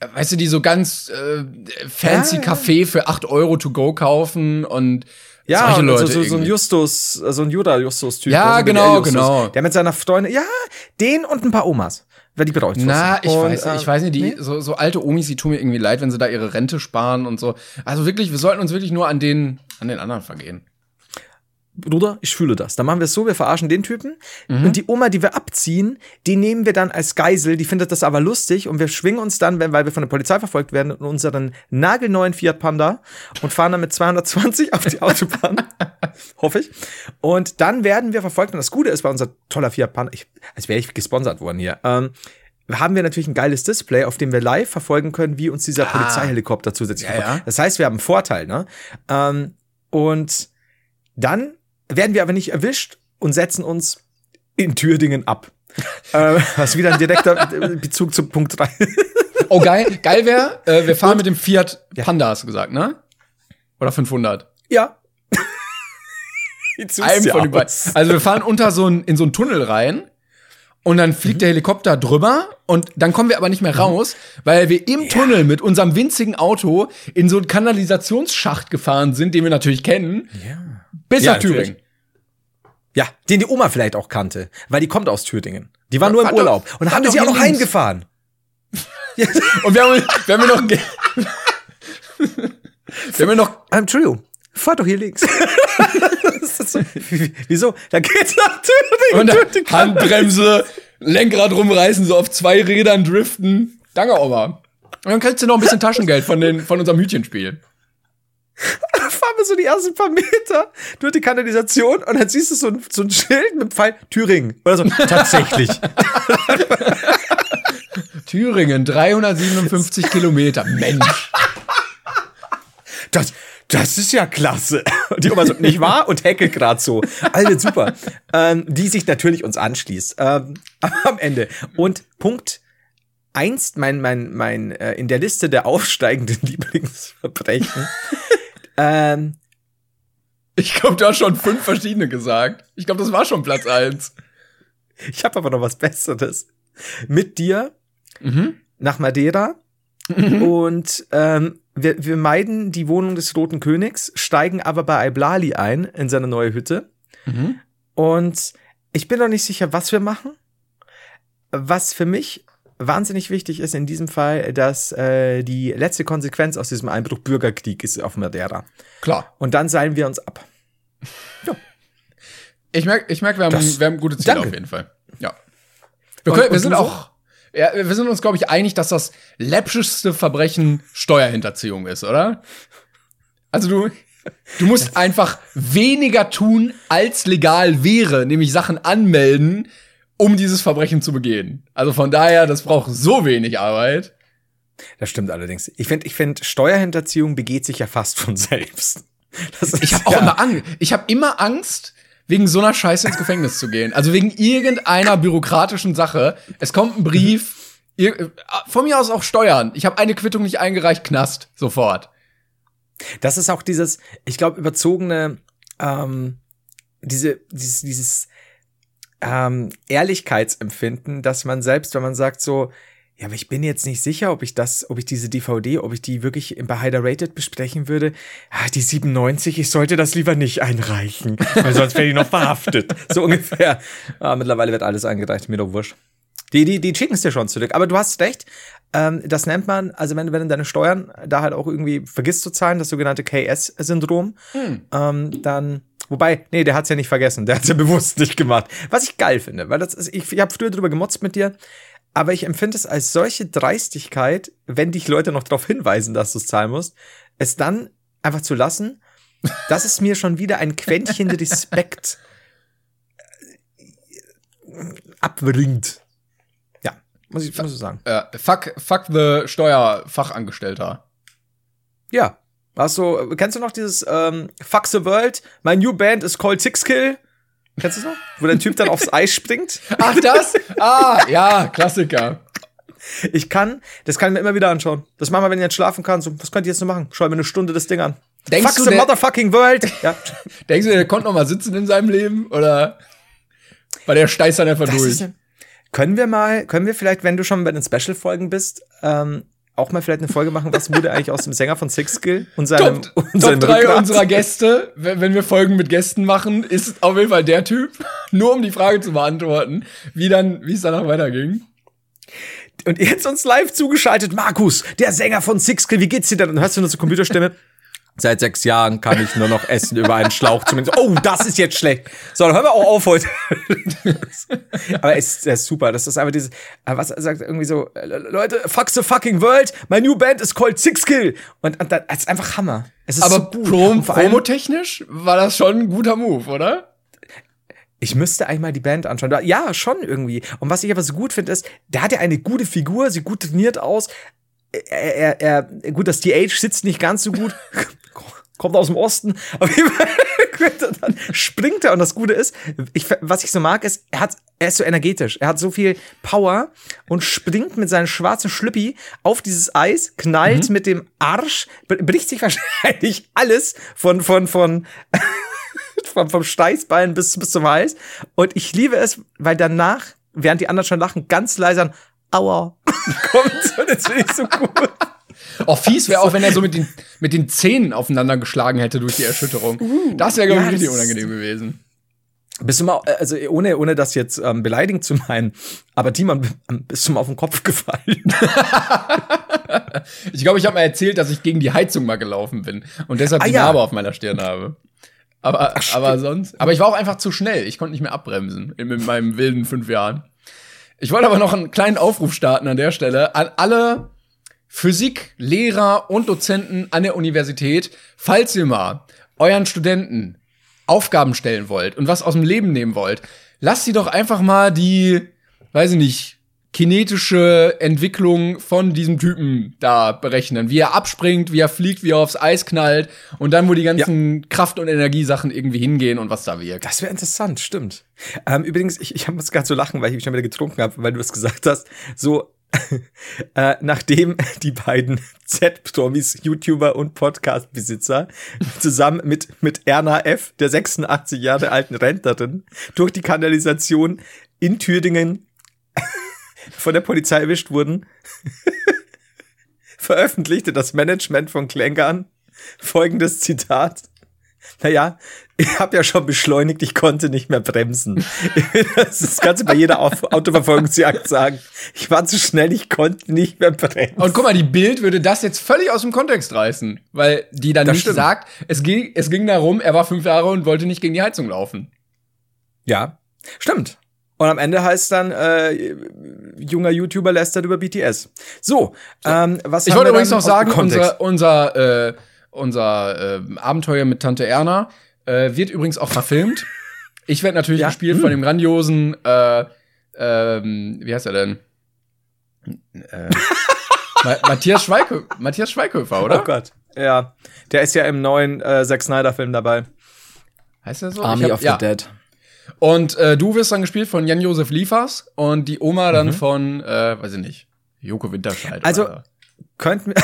äh, weißt du, die so ganz äh, fancy Ja. Kaffee für 8 Euro to go kaufen und ja, solche Leute. so, so, so ein. Justus, so ein Judah-Justus-Typ. Ja, also genau, BWL-Justus, genau. Der mit seiner Freundin, ja, den und ein paar Omas. Wer die bräuchte. Na, ich und, weiß, ähm, ich weiß nicht, die nee. so, so alte Omis, die tun mir irgendwie leid, wenn sie da ihre Rente sparen und so. Also wirklich, wir sollten uns wirklich nur an den, an den anderen vergehen. Bruder, ich fühle das. Dann machen wir es so, wir verarschen den Typen. Mhm. Und die Oma, die wir abziehen, die nehmen wir dann als Geisel. Die findet das aber lustig. Und wir schwingen uns dann, wenn, weil wir von der Polizei verfolgt werden, in unseren nagelneuen Fiat Panda und fahren dann mit 220 auf die Autobahn. Hoffe ich. Und dann werden wir verfolgt. Und das Gute ist bei unser toller Fiat Panda, ich, als wäre ich gesponsert worden hier. Ähm, haben wir natürlich ein geiles Display, auf dem wir live verfolgen können, wie uns dieser Ah. Polizeihelikopter zusätzlich Ja, ja. Das heißt, wir haben einen Vorteil, ne? Ähm, und dann werden wir aber nicht erwischt und setzen uns in Türdingen ab. äh, was wieder ein direkter Bezug zu Punkt 3. Oh, geil, geil wäre, äh, wir fahren mit dem Fiat Panda, hast du gesagt, ne? Oder 500? ja. Einem du von den beiden. Also wir fahren unter so ein, in so einen Tunnel rein und dann fliegt der Helikopter drüber und dann kommen wir aber nicht mehr raus, weil wir im Tunnel mit unserem winzigen Auto in so einen Kanalisationsschacht gefahren sind, den wir natürlich kennen, Ja. Bis Ja, nach Thüringen. Ja, den die Oma vielleicht auch kannte, weil die kommt aus Thüringen. Die war nur im Fahr doch- Urlaub. Und dann haben wir sie auch noch heimgefahren. Und wir haben, wir haben noch, wir haben noch, Ähm, Entschuldigung, fahr doch hier links. So- wie- Wieso? Da geht's nach Thüringen. und Handbremse, Lenkrad rumreißen, so auf zwei Rädern driften. Danke, Oma. Und dann kriegst du noch ein bisschen Taschengeld von, den, von unserem Hütchenspiel. Fahren wir so die ersten paar Meter durch die Kanalisation und dann siehst du so ein, so ein Schild mit Pfeil Thüringen. Oder so, tatsächlich. Thüringen, 357 Kilometer. Mensch. Das, das ist ja klasse. Und die Oma so, nicht wahr? Und Hecke grad so. Alter, super. Ähm, die sich natürlich uns anschließt. Ähm, am Ende. Und Punkt eins, mein, mein, mein, äh, in der Liste der aufsteigenden Lieblingsverbrechen. Ähm, Ich glaube, du hast schon fünf verschiedene gesagt. Ich glaube, das war schon Platz eins. ich habe aber noch was Besseres. Mit dir Mhm. nach Madeira. Und ähm, wir, wir meiden die Wohnung des Roten Königs, steigen aber bei Iblali ein in seine neue Hütte. Mhm. Und ich bin noch nicht sicher, was wir machen. Was für mich wahnsinnig wichtig ist in diesem Fall, dass äh, die letzte Konsequenz aus diesem Einbruch Bürgerkrieg ist auf Madeira. Klar. Und dann seilen wir uns ab. Ich merke, ich merk, wir, haben, Das- wir haben gute Ziele Danke. auf jeden Fall. Ja. Wir, Und- können, wir und sind auch. Ja, wir sind uns, glaube ich, einig, dass das läppischste Verbrechen Steuerhinterziehung ist, oder? Also du, du musst einfach weniger tun, als legal wäre, nämlich Sachen anmelden, um dieses Verbrechen zu begehen. Also von daher, das braucht so wenig Arbeit. Das stimmt allerdings. Ich finde, ich find, Steuerhinterziehung begeht sich ja fast von selbst. Ich habe auch ja, immer Angst. Ich habe immer Angst, wegen so einer Scheiße ins Gefängnis zu gehen. Also wegen irgendeiner bürokratischen Sache. Es kommt ein Brief, ihr, von mir aus auch Steuern. Ich habe eine Quittung nicht eingereicht, Knast, sofort. Das ist auch dieses, ich glaube, überzogene, ähm, diese, dieses, dieses ähm, Ehrlichkeitsempfinden, dass man selbst, wenn man sagt so, ja, aber ich bin jetzt nicht sicher, ob ich das, ob ich diese DVD, ob ich die wirklich bei Hider Rated besprechen würde. Ah, die 97, ich sollte das lieber nicht einreichen, weil sonst werde ich noch verhaftet. So ungefähr. Ah, mittlerweile wird alles eingereicht, mir doch wurscht. Die, die, die schicken es dir schon zurück. Aber du hast recht. Ähm, das nennt man, also wenn, du- wenn du deine Steuern da halt auch irgendwie vergisst zu zahlen, das sogenannte KS-Syndrom, ähm, dann, wobei, nee, der hat's ja nicht vergessen, der hat's ja bewusst nicht gemacht. Was ich geil finde, weil das ist, ich, ich habe früher drüber gemotzt mit dir, aber ich empfinde es als solche Dreistigkeit, wenn dich Leute noch darauf hinweisen, dass du es zahlen musst, es dann einfach zu lassen, das ist mir schon wieder ein Quäntchen Respekt äh, abwringt. Ja, muss ich, muss ich sagen. Äh, fuck, fuck the Steuerfachangestellter. Ja. Hast du, kennst du noch dieses ähm, Fuck the World? My new band is called Six Kill. Kennst du das noch? Wo der Typ dann aufs Eis springt. Ach, das? ah, ja, Klassiker. Ich kann, das kann ich mir immer wieder anschauen. Das machen wir, wenn ich jetzt schlafen kann. So, was könnt ihr jetzt noch machen? Schau mir eine Stunde das Ding an. Denkst Fuck du, the motherfucking world. Ja. Denkst du, der konnte noch mal sitzen in seinem Leben? Oder war der Steiß dann einfach durch? ist, können wir mal, können wir vielleicht, wenn du schon bei den Special-Folgen bist, ähm, auch mal vielleicht eine Folge machen, was wurde eigentlich aus dem Sänger von Six Skill und seinem, Top, und Top 3 Rückgrat? unserer Gäste, wenn wenn wir Folgen mit Gästen machen, ist auf jeden Fall der Typ. Nur um die Frage zu beantworten, wie dann, wie es danach weiterging. Und jetzt uns live zugeschaltet, Markus, der Sänger von Sixkill, wie geht's dir denn? Und hörst du nur so Computerstimme? Seit sechs Jahren kann ich nur noch essen über einen Schlauch zumindest. Oh, das ist jetzt schlecht. So, dann hören wir auch auf heute. Aber es ist, super. Das ist einfach dieses, was er sagt irgendwie so, äh, Leute, fuck the fucking world. My new band is called Sixkill. Und, und das ist einfach Hammer. Es ist Aber so. Prom promotechnisch war das schon ein guter Move, oder? Ich müsste eigentlich mal die Band anschauen. Ja, schon irgendwie. Und was ich aber so gut finde, ist, der hat ja eine gute Figur, sieht gut trainiert aus. Er, er, er, gut, das TH sitzt nicht ganz so gut. Kommt aus dem Osten. Auf jeden Fall dann springt er. Und das Gute ist, ich, was ich so mag, ist, er hat, er ist so energetisch. Er hat so viel Power und springt mit seinem schwarzen Schlüppi auf dieses Eis, knallt mhm. mit dem Arsch, bricht sich wahrscheinlich alles von, von, von, vom, vom Steißbein bis, bis zum Hals. Und ich liebe es, weil danach, während die anderen schon lachen, ganz leise ein Aua kommt. Und das finde ich so gut. Oh, fies wäre auch, wenn er so mit den, mit den Zähnen aufeinander geschlagen hätte durch die Erschütterung. Uh, das wäre, glaube ich, ja, richtig unangenehm gewesen. Bist du mal, also ohne, ohne das jetzt ähm, beleidigend zu meinen, aber Timon, bist du mal auf den Kopf gefallen? ich glaube, ich habe mal erzählt, dass ich gegen die Heizung mal gelaufen bin und deshalb ah, die ja. Narbe auf meiner Stirn habe. Aber, Ach, aber sonst. Aber ich war auch einfach zu schnell. Ich konnte nicht mehr abbremsen in, in meinem wilden fünf Jahren. Ich wollte aber noch einen kleinen Aufruf starten an der Stelle an alle Physiklehrer und Dozenten an der Universität, falls ihr mal euren Studenten Aufgaben stellen wollt und was aus dem Leben nehmen wollt, lasst sie doch einfach mal die, weiß ich nicht, kinetische Entwicklung von diesem Typen da berechnen. Wie er abspringt, wie er fliegt, wie er aufs Eis knallt und dann, wo die ganzen ja. Kraft- und Energiesachen irgendwie hingehen und was da wirkt. Das wäre interessant, stimmt. Ähm, übrigens, ich, ich muss gerade so lachen, weil ich schon wieder getrunken habe, weil du es gesagt hast. So, äh, nachdem die beiden Z-Promis, YouTuber und Podcast-Besitzer zusammen mit, mit Erna F., der 86 Jahre alten Rentnerin, durch die Kanalisation in Thüringen von der Polizei erwischt wurden, veröffentlichte das Management von Klängern folgendes Zitat. Naja, ich habe ja schon beschleunigt, ich konnte nicht mehr bremsen. Das kannst du bei jeder Autoverfolgungsjagd sagen. Ich war zu schnell, ich konnte nicht mehr bremsen. Und guck mal, die Bild würde das jetzt völlig aus dem Kontext reißen, weil die dann das nicht stimmt. sagt, es ging, es ging darum, er war fünf Jahre und wollte nicht gegen die Heizung laufen. Ja, stimmt. Und am Ende heißt dann, äh, junger YouTuber lästert über BTS. So, ähm, was Ich wollte übrigens noch sagen, unser, unser, äh, unser äh, Abenteuer mit Tante Erna äh, wird übrigens auch verfilmt. Ich werde natürlich ja. gespielt hm. von dem grandiosen, äh, ähm, wie heißt er denn? Äh, Matthias, Schweikö Matthias Schweighöfer, oder? Oh Gott, ja. Der ist ja im neuen äh, Zack Snyder-Film dabei. Heißt er so? Army hab, of ja. the Dead. Und äh, du wirst dann gespielt von Jan-Josef Liefers und die Oma dann mhm. von, äh, weiß ich nicht, Joko Winterscheid. Also könnten wir,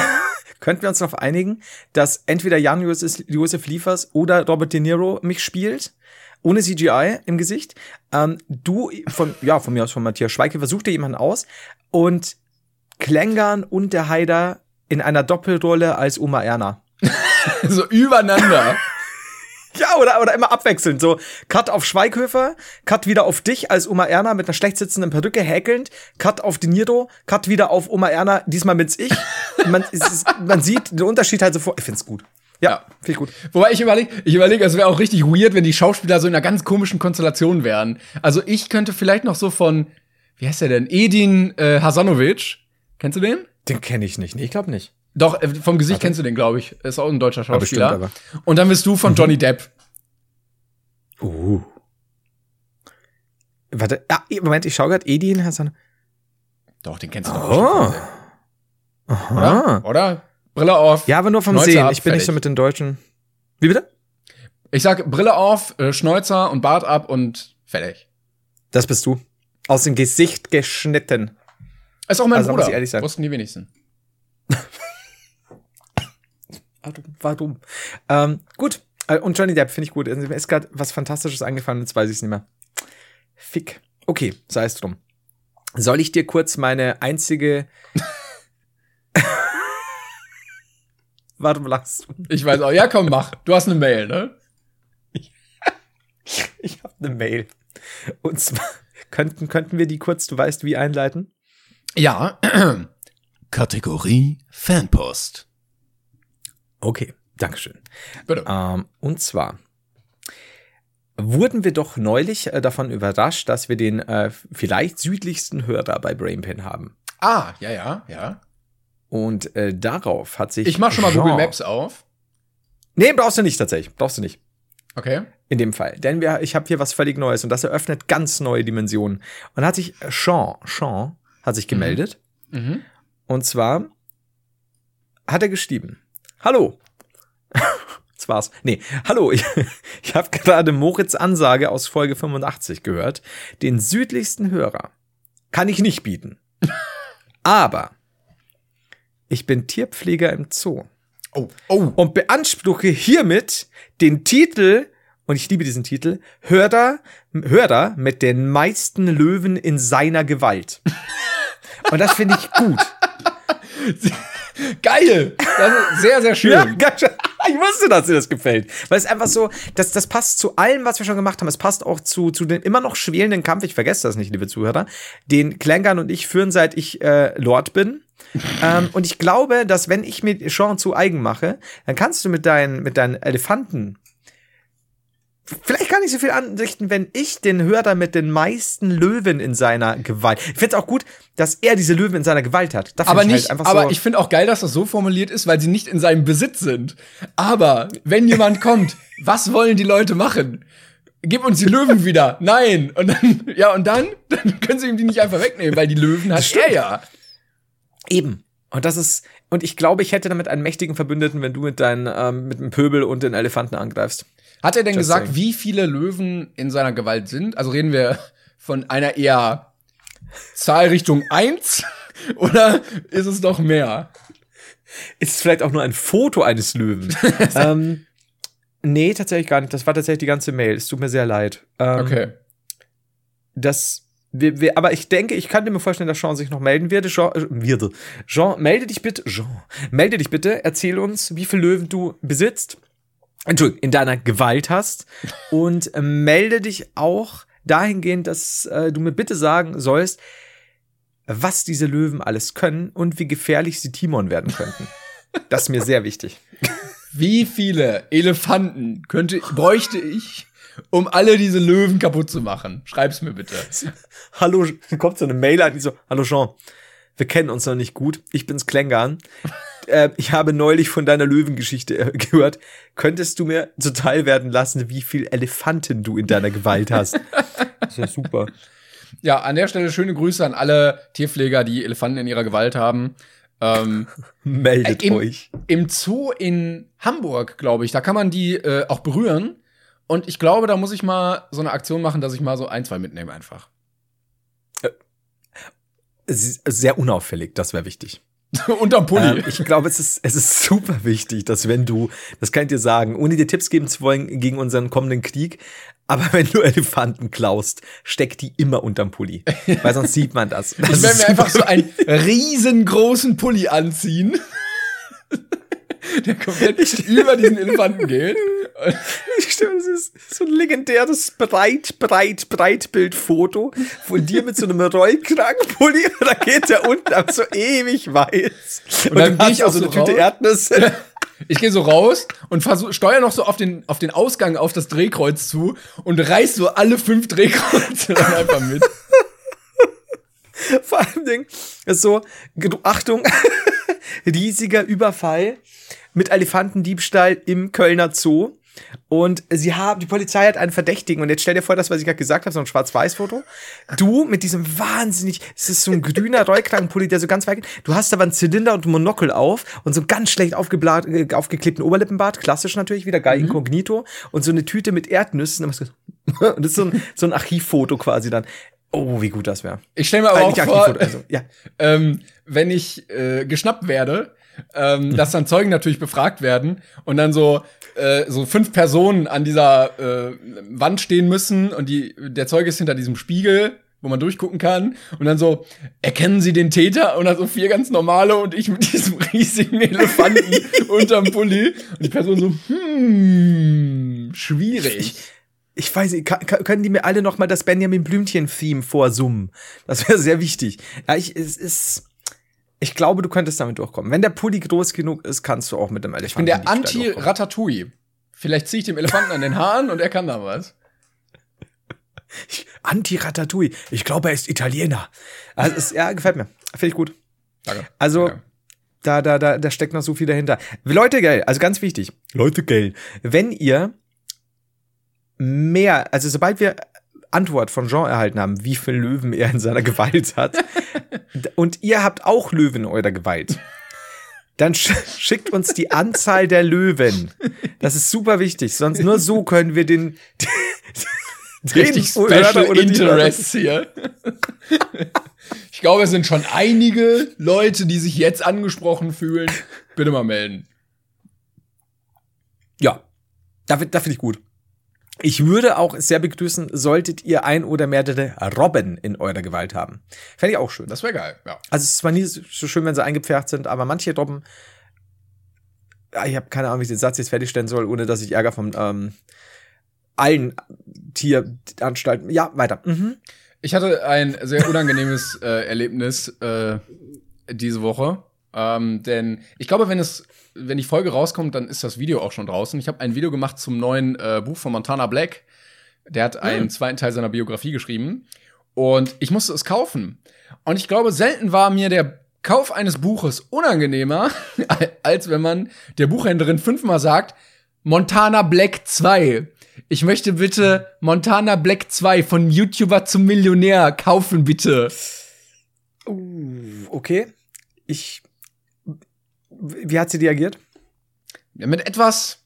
könnten wir uns darauf einigen, dass entweder Jan-Josef Liefers oder Robert De Niro mich spielt ohne CGI im Gesicht. Ähm, du von ja von mir aus von Matthias Schweike versucht dir jemanden aus und Klängern und der Haider in einer Doppelrolle als Oma Erna. so übereinander. Ja, oder, oder immer abwechselnd. So, Cut auf Schweighöfer, Cut wieder auf dich als Oma Erna mit einer schlecht sitzenden Perücke häkelnd, Cut auf De Niro, Cut wieder auf Oma Erna, diesmal bin's ich. man, ist, man sieht den Unterschied halt sofort. Ich find's gut. Ja, ja. finde ich gut. Wobei ich überlege, ich überlege, es wäre auch richtig weird, wenn die Schauspieler so in einer ganz komischen Konstellation wären. Also ich könnte vielleicht noch so von, wie heißt der denn? Edin äh, Hasanovic. Kennst du den? Den kenne ich nicht. Nee, ich glaube nicht. Doch, äh, vom Gesicht Warte. kennst du den, glaube ich. Ist auch ein deutscher Schauspieler. Aber bestimmt, aber. Und dann bist du von mhm. Johnny Depp. Uh. Warte, ah, Moment, ich schau gerade, Edin Hassan. Doch, den kennst du doch oh. schon. Aha. Oder? Oder? Brille auf. Ja, aber nur vom Schnäuzer Sehen. Ich bin fertig. nicht so mit den Deutschen. Wie bitte? Ich sag Brille auf, äh, Schnäuzer und Bart ab und fertig. Das bist du. Aus dem Gesicht geschnitten. Ist auch mein also, Bruder. Muss ich ehrlich sagen. Wussten die wenigsten. Warum? Warum? Ähm, gut. Äh, und Johnny Depp finde ich gut. Mir ist gerade was Fantastisches eingefallen, jetzt weiß ich es nicht mehr. Fick. Okay, sei es drum. Soll ich dir kurz meine einzige. Warum lachst du? Ich weiß auch. Ja, komm, mach. Du hast eine Mail, ne? ich habe eine Mail. Und zwar könnten, könnten wir die kurz, du weißt, wie einleiten? Ja. Kategorie Fanpost. Okay, Dankeschön. Bitte. Ähm, und zwar wurden wir doch neulich äh, davon überrascht, dass wir den äh, vielleicht südlichsten Hörer bei Brainpan haben. Ah, ja, ja, ja. Und äh, darauf hat sich. Ich mach schon mal Jean Google Maps auf. Nee, brauchst du nicht tatsächlich. Brauchst du nicht. Okay. In dem Fall. Denn wir, ich habe hier was völlig Neues und das eröffnet ganz neue Dimensionen. Und hat sich Sean, Sean hat sich gemeldet. Mhm. Und zwar hat er geschrieben. Hallo. das war's. Nee, hallo, ich, ich habe gerade Moritz Ansage aus Folge 85 gehört. Den südlichsten Hörer kann ich nicht bieten. Aber ich bin Tierpfleger im Zoo Oh, oh. und beanspruche hiermit den Titel, und ich liebe diesen Titel, Hörer, Hörer mit den meisten Löwen in seiner Gewalt. Und das finde ich gut. Geil! Das ist sehr, sehr schön. Ja, ganz schön. ich wusste, dass dir das gefällt. Weil es einfach so, das, das passt zu allem, was wir schon gemacht haben. Es passt auch zu, zu den immer noch schwelenden Kampf, ich vergesse das nicht, liebe Zuhörer, den Klängern und ich führen, seit ich äh, Lord bin. ähm, und ich glaube, dass wenn ich mir Sean zu eigen mache, dann kannst du mit deinen, mit deinen Elefanten vielleicht gar nicht so viel anrichten, wenn ich den Hörer mit den meisten Löwen in seiner Gewalt. Ich finde es auch gut, dass er diese Löwen in seiner Gewalt hat. Da find aber ich halt nicht, einfach aber so, ich finde auch geil, dass das so formuliert ist, weil sie nicht in seinem Besitz sind. Aber wenn jemand kommt, was wollen die Leute machen? Gib uns die Löwen wieder. Nein. Und dann, ja, und dann, dann können sie ihm die nicht einfach wegnehmen, weil die Löwen hat er ja. Eben. Und das ist, und ich glaube, ich hätte damit einen mächtigen Verbündeten, wenn du mit deinen, ähm, mit dem Pöbel und den Elefanten angreifst. Hat er denn Just gesagt, saying. wie viele Löwen in seiner Gewalt sind? Also reden wir von einer eher Zahlrichtung 1 oder ist es doch mehr? Ist es vielleicht auch nur ein Foto eines Löwen? ähm, nee, tatsächlich gar nicht. Das war tatsächlich die ganze Mail. Es tut mir sehr leid. Ähm, Okay. Das, wir, wir, aber ich denke, ich kann mir vorstellen, dass Jean sich noch melden wird. Jean, äh. Jean, melde dich bitte. Jean, melde dich bitte. Erzähl uns, wie viele Löwen du besitzt. Entschuldigung, in deiner Gewalt hast. Und äh, melde dich auch dahingehend, dass äh, du mir bitte sagen sollst, was diese Löwen alles können und wie gefährlich sie Timon werden könnten. Das ist mir sehr wichtig. Wie viele Elefanten könnte, bräuchte ich, um alle diese Löwen kaputt zu machen? Schreib's mir bitte. Hallo, kommt so eine Mail an, die so, hallo Jean, wir kennen uns noch nicht gut, ich bin's Klängern. äh, ich habe neulich von deiner Löwengeschichte äh, gehört. Könntest du mir zuteil werden lassen, wie viel Elefanten du in deiner Gewalt hast? Das ist ja super. Ja, an der Stelle schöne Grüße an alle Tierpfleger, die Elefanten in ihrer Gewalt haben. Ähm, Meldet Äh, im, euch. Im Zoo in Hamburg, glaube ich, da kann man die äh, auch berühren. Und ich glaube, da muss ich mal so eine Aktion machen, dass ich mal so ein, zwei mitnehme einfach. Sehr unauffällig, das wäre wichtig. Unterm Pulli. Ähm, ich glaube, es ist, es ist super wichtig, dass wenn du, das kann ich dir sagen, ohne dir Tipps geben zu wollen gegen unseren kommenden Krieg, aber wenn du Elefanten klaust, steck die immer unterm Pulli. Weil sonst sieht man das. das ich werde mir einfach so einen riesengroßen Pulli anziehen. Der komplett über diesen Elefanten geht. Stimmt, das ist so ein legendäres Breit, Breit, Breitbildfoto von dir mit so einem Rollkragenpulli und da geht der unten ab so ewig weiß. Und, dann du geh ich hast auch so eine Tüte raus. Erdnüsse. Ich gehe so raus und versuch, steuer noch so auf den, auf den Ausgang auf das Drehkreuz zu und reiß so alle fünf Drehkreuze dann einfach mit. Vor allem Ding ist so, Achtung, riesiger Überfall mit Elefantendiebstahl im Kölner Zoo. Und sie haben, die Polizei hat einen Verdächtigen. Und jetzt stell dir vor, das, was ich gerade gesagt habe, so ein Schwarz-Weiß-Foto. Du mit diesem wahnsinnig, es ist so ein grüner Rollkragenpulli, der so ganz weit geht. Du hast aber einen Zylinder und ein Monokel auf und so einen ganz schlecht äh, aufgeklebten Oberlippenbart, klassisch natürlich wieder, geil inkognito. Und so eine Tüte mit Erdnüssen. Und das ist so ein, so ein Archivfoto quasi dann. Oh, wie gut das wäre. Ich stelle mir aber auch Eigentlich vor, also, ja. ähm, wenn ich äh, geschnappt werde, ähm, dass dann Zeugen natürlich befragt werden und dann so äh, so fünf Personen an dieser äh, Wand stehen müssen und die der Zeuge ist hinter diesem Spiegel, wo man durchgucken kann und dann so erkennen Sie den Täter und dann so vier ganz normale und ich mit diesem riesigen Elefanten unterm Pulli und die Person so hm schwierig. Ich weiß nicht, ka- ka- können die mir alle noch mal das Benjamin Blümchen-Theme vorsummen? Das wäre sehr wichtig. Ja, ich, es ist, ich glaube, du könntest damit durchkommen. Wenn der Pulli groß genug ist, kannst du auch mit dem Elefanten. Ich bin der Anti-Ratatouille. Vielleicht ziehe ich dem Elefanten an den Haaren und er kann da was. Anti-Ratatouille. Ich glaube, er ist Italiener. Also, es, ja, gefällt mir. Finde ich gut. Danke. Also, Danke. da, da, da, da steckt noch so viel dahinter. Leute, gell, also ganz wichtig. Leute, gell. Wenn ihr mehr, also sobald wir Antwort von Jean erhalten haben, wie viele Löwen er in seiner Gewalt hat, und ihr habt auch Löwen in eurer Gewalt, dann sch schickt uns die Anzahl der Löwen. Das ist super wichtig, sonst nur so können wir den, den Richtig Special Interests hier. ich glaube, es sind schon einige Leute, die sich jetzt angesprochen fühlen. Bitte mal melden. Ja, da, da finde ich gut. Ich würde auch sehr begrüßen, solltet ihr ein oder mehrere Robben in eurer Gewalt haben. Fände ich auch schön. Das wäre geil, ja. Also es ist zwar nie so schön, wenn sie eingepfercht sind, aber manche Robben, ich habe keine Ahnung, wie ich den Satz jetzt fertigstellen soll, ohne dass ich Ärger von ähm, allen Tieranstalten. Ja, weiter. Mhm. Ich hatte ein sehr unangenehmes äh, Erlebnis äh, diese Woche. Ähm, denn ich glaube, wenn es, wenn die Folge rauskommt, dann ist das Video auch schon draußen. Ich habe ein Video gemacht zum neuen äh, Buch von Montana Black. Der hat einen hm. zweiten Teil seiner Biografie geschrieben. Und ich musste es kaufen. Und ich glaube, selten war mir der Kauf eines Buches unangenehmer, als wenn man der Buchhändlerin fünfmal sagt, Montana Black 2. Ich möchte bitte Montana Black 2 von YouTuber zum Millionär kaufen, bitte. Uh, okay. Ich wie hat sie reagiert? Ja, mit etwas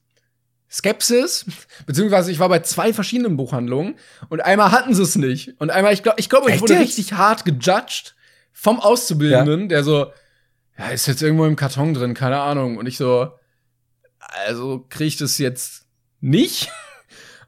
Skepsis, beziehungsweise ich war bei zwei verschiedenen Buchhandlungen und einmal hatten sie es nicht. Und einmal, ich glaube, ich, glaub, ich wurde jetzt? richtig hart gejudged vom Auszubildenden, ja. der so, ja, ist jetzt irgendwo im Karton drin, keine Ahnung. Und ich so, also krieg ich das jetzt nicht?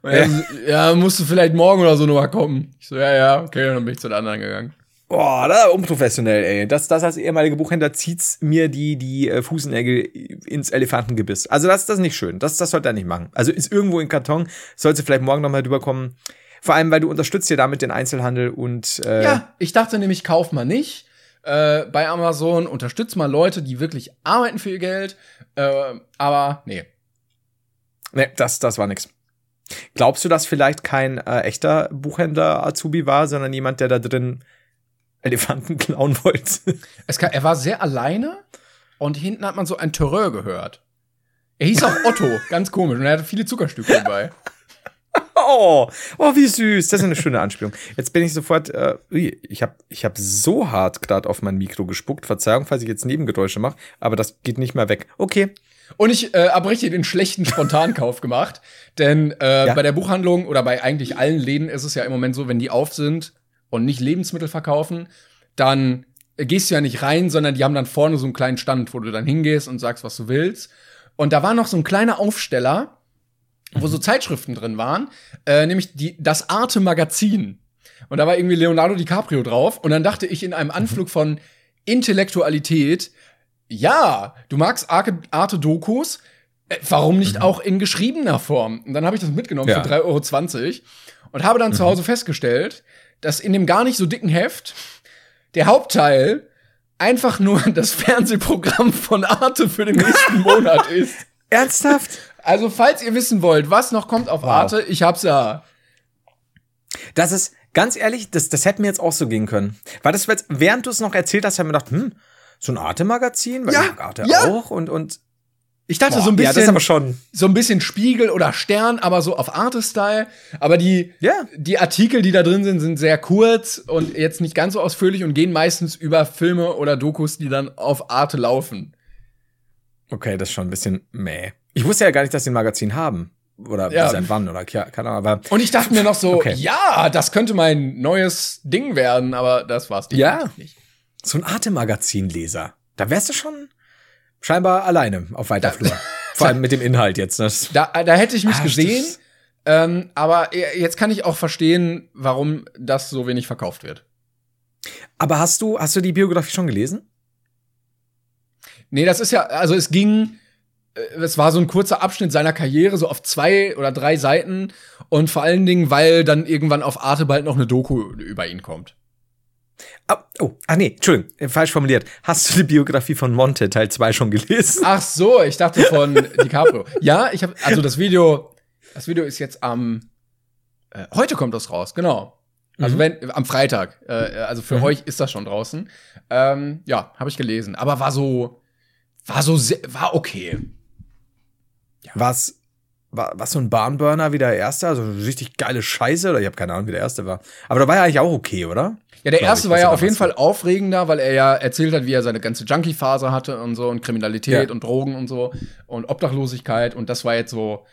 Ja. ja, musst du vielleicht morgen oder so nochmal kommen. Ich so, ja, ja, okay, dann bin ich zu den anderen gegangen. Boah, da unprofessionell, ey. Das, das als ehemaliger Buchhändler zieht's mir die, die äh, Fußnägel ins Elefantengebiss. Also das, das ist nicht schön. Das, das sollte er nicht machen. Also ist irgendwo in Karton, sollte vielleicht morgen nochmal drüber kommen. Vor allem, weil du unterstützt ja damit den Einzelhandel und äh Ja, ich dachte nämlich, kauf mal nicht. Äh, bei Amazon unterstützt mal Leute, die wirklich arbeiten für ihr Geld. Äh, aber nee. Nee, das, das war nix. Glaubst du, dass vielleicht kein äh, echter Buchhändler Azubi war, sondern jemand, der da drin Elefanten klauen wollte. Es kann, er war sehr alleine und hinten hat man so ein Terreur gehört. Er hieß auch Otto, ganz komisch, und er hatte viele Zuckerstücke dabei. Oh, oh, wie süß. Das ist eine schöne Anspielung. Jetzt bin ich sofort, äh, ich habe ich hab so hart gerade auf mein Mikro gespuckt. Verzeihung, falls ich jetzt Nebengeräusche mache, aber das geht nicht mehr weg. Okay. Und ich äh, habe richtig den schlechten Spontankauf gemacht, denn äh, ja. bei der Buchhandlung oder bei eigentlich allen Läden ist es ja im Moment so, wenn die auf sind, und nicht Lebensmittel verkaufen, dann gehst du ja nicht rein, sondern die haben dann vorne so einen kleinen Stand, wo du dann hingehst und sagst, was du willst. Und da war noch so ein kleiner Aufsteller, wo so Zeitschriften drin waren, äh, nämlich die, das Arte Magazin. Und da war irgendwie Leonardo DiCaprio drauf. Und dann dachte ich in einem Anflug von Intellektualität, ja, du magst Arte-Dokus, äh, warum nicht mhm. auch in geschriebener Form? Und dann habe ich das mitgenommen ja. für 3,20 Euro und habe dann mhm. zu Hause festgestellt, dass in dem gar nicht so dicken Heft der Hauptteil einfach nur das Fernsehprogramm von Arte für den nächsten Monat ist. Ernsthaft? Also, falls ihr wissen wollt, was noch kommt auf wow. Arte, ich hab's ja. Das ist, ganz ehrlich, das, das hätte mir jetzt auch so gehen können. Weil das, während du es noch erzählt hast, habe ich mir gedacht, hm, so ein Arte-Magazin, ja, Arte ja. auch und, und ich dachte Boah, so ein bisschen, ja, das aber schon. so ein bisschen Spiegel oder Stern, aber so auf Arte-Style. Aber die, ja. die Artikel, die da drin sind, sind sehr kurz und jetzt nicht ganz so ausführlich und gehen meistens über Filme oder Dokus, die dann auf Arte laufen. Okay, das ist schon ein bisschen meh. Ich wusste ja gar nicht, dass sie ein Magazin haben. Oder ja. seit wann oder keine Ahnung. Aber und ich dachte mir noch so, okay. ja, das könnte mein neues Ding werden, aber das war's ja. nicht. So ein Arte-Magazin-Leser. Da wärst du schon scheinbar alleine auf weiter Flur. Vor allem mit dem Inhalt jetzt. Ne? Da, da hätte ich mich ah, gesehen. Ähm, aber jetzt kann ich auch verstehen, warum das so wenig verkauft wird. Aber hast du, hast du die Biografie schon gelesen? Nee, das ist ja, also es ging, äh, es war so ein kurzer Abschnitt seiner Karriere, so auf zwei oder drei Seiten. Und vor allen Dingen, weil dann irgendwann auf Arte bald noch eine Doku über ihn kommt. Oh, oh, ah nee, Entschuldigung, äh, falsch formuliert. Hast du die Biografie von Monte Teil 2 schon gelesen? Ach so, ich dachte von DiCaprio. Ja, ich habe also das Video, das Video ist jetzt am äh, heute kommt das raus, genau. Also mhm. wenn am Freitag, äh, also für mhm. euch ist das schon draußen. Ähm, ja, habe ich gelesen, aber war so war so sehr, war okay. Ja. Was war, war so ein Barnburner wie der erste, also richtig geile Scheiße, oder ich habe keine Ahnung, wie der erste war. Aber da war ja eigentlich auch okay, oder? Ja, der erste ich, war ja auf jeden Fall aufregender, weil er ja erzählt hat, wie er seine ganze Junkie-Phase hatte und so und Kriminalität Ja. und Drogen und so und Obdachlosigkeit und das war jetzt so,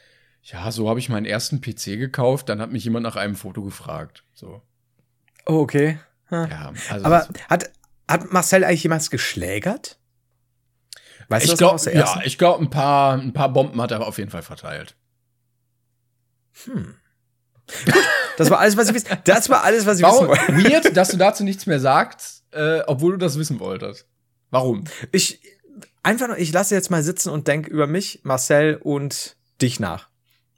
ja, so habe ich meinen ersten PC gekauft, dann hat mich jemand nach einem Foto gefragt. So. Oh, okay. Ja, also Aber hat, hat Marcel eigentlich jemals geschlägert? Weißt ich glaube, ja, ich glaube, ein paar, ein paar Bomben hat er auf jeden Fall verteilt. Das war alles, was ich wissen. Das war alles, was ich wissen Warum, wollte. weird, dass du dazu nichts mehr sagst, äh, obwohl du das wissen wolltest. Warum? Ich einfach nur, ich lasse jetzt mal sitzen und denke über mich, Marcel und dich nach.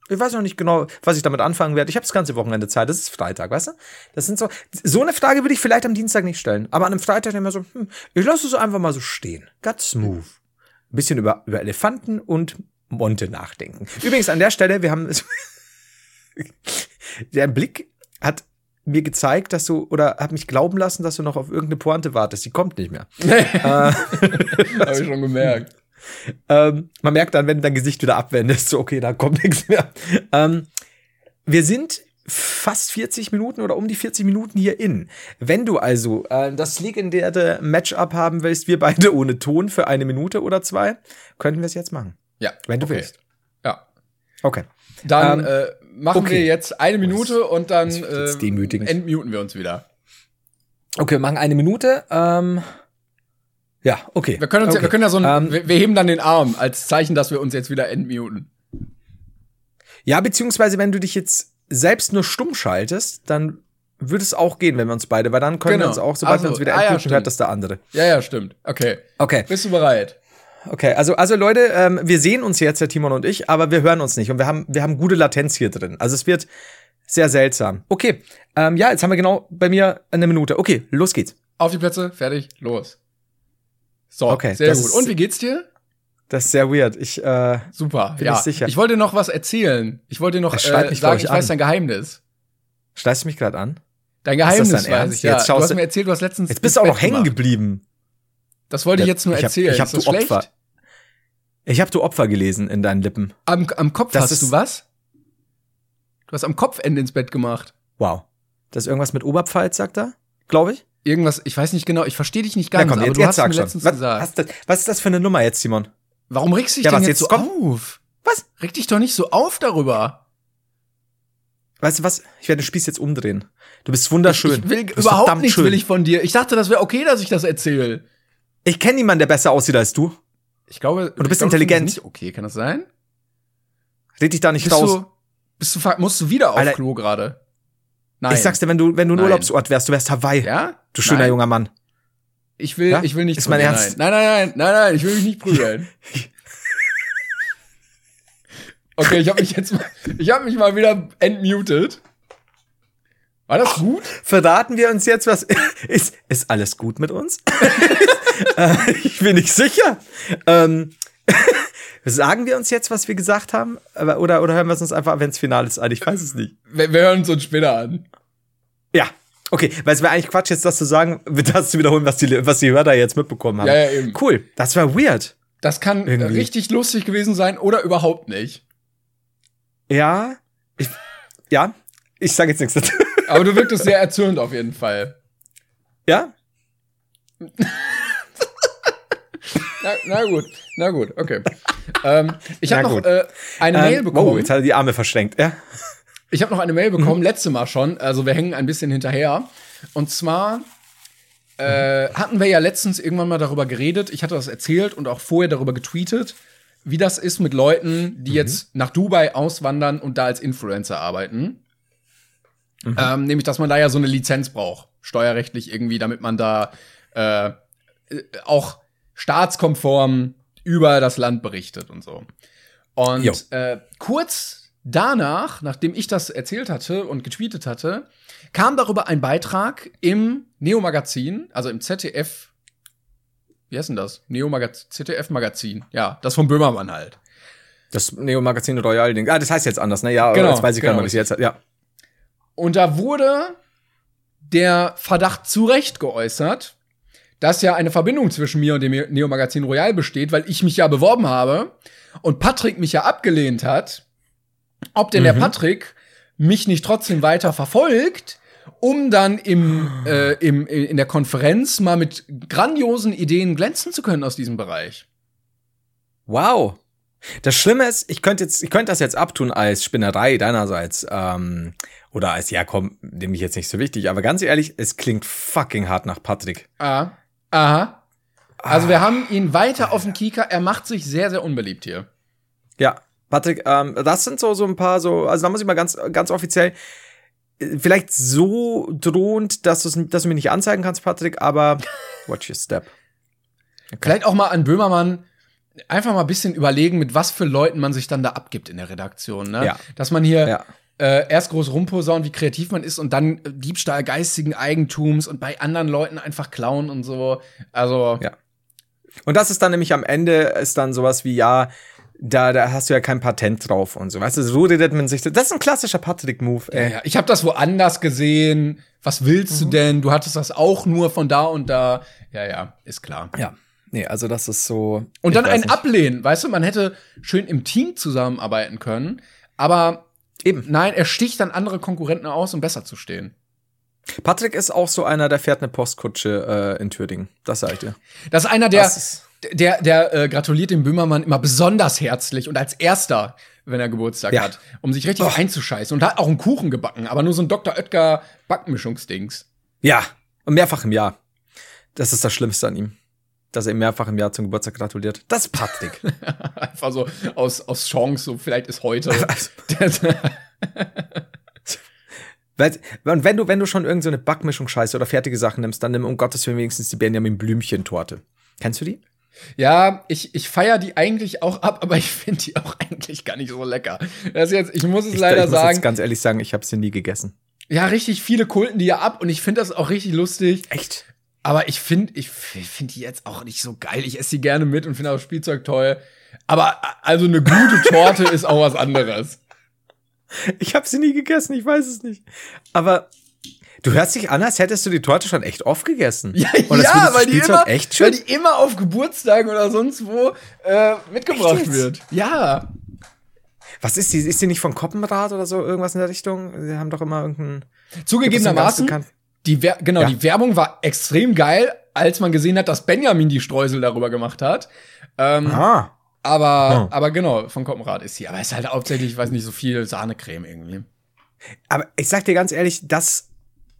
Ich weiß noch nicht genau, was ich damit anfangen werde. Ich habe das ganze Wochenende Zeit. Das ist Freitag, weißt du? Das sind so so eine Frage würde ich vielleicht am Dienstag nicht stellen, aber an einem Freitag immer so, hm, ich lasse es einfach mal so stehen. Ganz smooth. Ein bisschen über über Elefanten und Monte nachdenken. Übrigens an der Stelle, wir haben der Blick hat mir gezeigt, dass du oder hat mich glauben lassen, dass du noch auf irgendeine Pointe wartest. Die kommt nicht mehr. Habe ich schon gemerkt. Ähm, man merkt dann, wenn du dein Gesicht wieder abwendest, so, okay, da kommt nichts mehr. Ähm, wir sind fast 40 Minuten oder um die 40 Minuten hier in. Wenn du also äh, das legendäre Matchup haben willst, wir beide ohne Ton für eine Minute oder zwei, könnten wir es jetzt machen. Ja, Wenn du okay. willst. Ja. Okay. Dann Ähm, äh, machen okay. wir jetzt eine Minute und dann äh, entmuten wir uns wieder. Okay, wir machen eine Minute. Ähm, ja, okay. Wir können uns ja, okay. wir können ja so ein, Ähm, wir, wir heben dann den Arm als Zeichen, dass wir uns jetzt wieder entmuten. Ja, beziehungsweise wenn du dich jetzt selbst nur stumm schaltest, dann würde es auch gehen, wenn wir uns beide, weil dann können Genau. wir uns auch, sobald Also, wir uns wieder ah ja, entmuten, stimmt. hört das der andere. Ja, ja, stimmt. Okay. Okay, Bist du bereit? Okay. Also, also Leute, ähm, wir sehen uns jetzt, der Timon und ich, aber wir hören uns nicht und wir haben, wir haben gute Latenz hier drin. Also es wird sehr seltsam. Okay, ähm, ja, jetzt haben wir genau bei mir eine Minute. Okay, los geht's. Auf die Plätze, fertig, los. So, Okay, sehr das gut. ist- Und wie geht's dir? Das ist sehr weird. Ich, äh, Super. Bin ja. ich sicher. Ich wollte dir noch was erzählen. Ich wollte noch äh, sagen, ich, ich weiß an. dein Geheimnis. schleißt du mich gerade an? Dein das Geheimnis dein weiß Ernst? ich. Ja. Jetzt du schaust hast du- mir erzählt, du hast letztens Jetzt bist du auch noch hängen gemacht. geblieben. Das wollte ich jetzt nur ich hab- erzählen. ich hab Ist das du schlecht? Opfer. Ich habe du Opfer gelesen in deinen Lippen. Am, am Kopf Das hast du was? Du hast am Kopfende ins Bett gemacht. Wow. Das ist irgendwas mit Oberpfalz, sagt er? Glaube ich? Irgendwas, ich weiß nicht genau, ich verstehe dich nicht ganz, komm, aber jetzt, du jetzt hast sag mir schon. letztens Was, gesagt. was, das, was ist das für eine Nummer jetzt, Simon? Warum regst du dich Ja, denn jetzt jetzt so komm- auf? Was? Reg dich doch nicht so auf darüber. Weißt du was? Ich werde den Spieß jetzt umdrehen. Du bist wunderschön. Ich will du bist überhaupt nichts schön. will ich von dir. Ich dachte, das wäre okay, dass ich das erzähle. Ich kenne niemanden, der besser aussieht als du. Ich glaube, Und du bist glaube, intelligent. Nicht okay, kann das sein? Red dich da nicht Bist raus. du, bist du, musst du wieder auf Alter, Klo gerade? Nein. Ich sag's dir, wenn du, wenn du ein Nein. Urlaubsort wärst, du wärst Hawaii. ja? Du schöner Nein. junger Mann. Ich will, Ja? ich will nicht. Ist mein Ernst. Nein, nein, nein, nein, nein, ich will mich nicht prügeln. okay, ich habe mich jetzt, mal, ich habe mich mal wieder entmutet. War das gut? Verraten wir uns jetzt, was ist, ist alles gut mit uns? äh, ich bin nicht sicher. Ähm, sagen wir uns jetzt, was wir gesagt haben? Oder, oder hören wir es uns einfach, wenn es final ist, an? Ich weiß es nicht. Wir, wir hören uns uns später an. Ja. Okay, weil es wäre eigentlich Quatsch, jetzt das zu sagen, das zu wiederholen, was die, was die Hörer jetzt mitbekommen haben. Ja, ja, eben. Cool. Das war weird. Das kann Irgendwie. richtig lustig gewesen sein oder überhaupt nicht. Ja. Ich, ja. Ich sage jetzt nichts dazu. Aber du wirktest sehr erzürnt auf jeden Fall. Ja? Na, na gut, na gut, okay. ähm, ich habe noch äh, eine Ähm, Mail bekommen. Oh, jetzt hat er die Arme verschränkt, ja? Ich habe noch eine Mail Mhm. bekommen, letzte Mal schon. Also wir hängen ein bisschen hinterher. Und zwar äh, hatten wir ja letztens irgendwann mal darüber geredet. Ich hatte das erzählt und auch vorher darüber getweetet, wie das ist mit Leuten, Mhm. die jetzt nach Dubai auswandern und da als Influencer arbeiten. Mhm. Ähm, nämlich, dass man da ja so eine Lizenz braucht, steuerrechtlich irgendwie, damit man da äh, äh, auch staatskonform über das Land berichtet und so. Jo. Und äh, kurz danach, nachdem ich das erzählt hatte und getweetet hatte, kam darüber ein Beitrag im Neo-Magazin, also im ZDF. Wie heißt denn das? Neo-Magazin, ZDF-Magazin. Ja, das von Böhmermann halt. Das Neo-Magazin Royal-Ding. Ah, das heißt jetzt anders, ne? Ja, Genau, jetzt weiß ich gar nicht, was jetzt Ja. Und da wurde der Verdacht zu Recht geäußert, dass ja eine Verbindung zwischen mir und dem Neo-Magazin Royal besteht, weil ich mich ja beworben habe und Patrick mich ja abgelehnt hat. ob denn der Patrick mich nicht trotzdem weiter verfolgt, um dann im, äh, im, in der Konferenz mal mit grandiosen Ideen glänzen zu können aus diesem Bereich. Wow. Das Schlimme ist, ich könnte jetzt, ich könnte das jetzt abtun als Spinnerei deinerseits, ähm, oder als, ja komm, nehme ich jetzt nicht so wichtig, aber ganz ehrlich, es klingt fucking hart nach Patrick. Ah, aha. Also wir haben ihn weiter auf dem Kieker. Er macht sich sehr, sehr unbeliebt hier. Ja, Patrick, ähm, das sind so, so ein paar so, also da muss ich mal ganz, ganz offiziell, äh, vielleicht so drohend, dass, dass du mir nicht anzeigen kannst, Patrick, aber watch your step. Vielleicht auch mal an Böhmermann einfach mal ein bisschen überlegen, mit was für Leuten man sich dann da abgibt in der Redaktion. Ne? Ja. Dass man hier Ja. Äh, erst groß rumposaunt, wie kreativ man ist und dann äh, Diebstahl geistigen Eigentums und bei anderen Leuten einfach klauen und so. Also, Ja. Und das ist dann nämlich am Ende ist dann sowas wie, ja, da, da hast du ja kein Patent drauf und so. Weißt du, so redet man sich. Das ist ein klassischer Patrick-Move, ja, ey. ja. ich habe das woanders gesehen. Was willst du denn? Du hattest das auch nur von da und da. Ja, ja, ist klar. Ja. Nee, also das ist so. Und dann ein nicht. Ablehnen, weißt du, man hätte schön im Team zusammenarbeiten können, aber Eben. nein, er sticht dann andere Konkurrenten aus, um besser zu stehen. Patrick ist auch so einer, der fährt eine Postkutsche äh, in Thüringen. Das sag ich dir. Das ist einer, der, ist- der, der äh, gratuliert dem Böhmermann immer besonders herzlich und als erster, wenn er Geburtstag Ja. hat, um sich richtig Oh. einzuscheißen. Und hat auch einen Kuchen gebacken, aber nur so ein Dr. Oetker Backmischungsdings. Ja. Und mehrfach im Jahr. Das ist das Schlimmste an ihm. Dass er ihm mehrfach im Jahr zum Geburtstag gratuliert. Das ist Patrick. Einfach so aus, aus Chance, so vielleicht ist heute. Weil- Und wenn du, wenn du schon irgendeine so eine Backmischung scheiße oder fertige Sachen nimmst, dann nimm um Gottes Willen wenigstens die Benjamin Blümchen-Torte. Kennst du die? ja, ich, ich feier die eigentlich auch ab, aber ich finde die auch eigentlich gar nicht so lecker. Das jetzt, ich muss es Ich, leider ich muss sagen. jetzt ganz ehrlich sagen, ich habe sie nie gegessen. Ja, richtig viele kulten die ja ab und ich finde das auch richtig lustig. Echt? Aber ich finde, ich finde die jetzt auch nicht so geil. Ich esse die gerne mit und finde auch Spielzeug toll. Aber also eine gute Torte ist auch was anderes. Ich habe sie nie gegessen, ich weiß es nicht. Aber du hörst dich an, als hättest du die Torte schon echt oft gegessen. Ja, ja weil, die immer, echt weil schön. die immer auf Geburtstagen oder sonst wo äh, mitgebracht wird. Ja. Was ist die? Ist die nicht von Koppenrad oder so? Irgendwas in der Richtung? Sie haben doch immer irgendeinen. Zugegebenermaßen, Die Wer genau, Ja. die Werbung war extrem geil, als man gesehen hat, dass Benjamin die Streusel darüber gemacht hat. Ähm, Ah. aber, Oh. aber genau, von Koppenrad ist sie. Aber es ist halt hauptsächlich, ich weiß nicht, so viel Sahnecreme irgendwie. Aber ich sag dir ganz ehrlich, das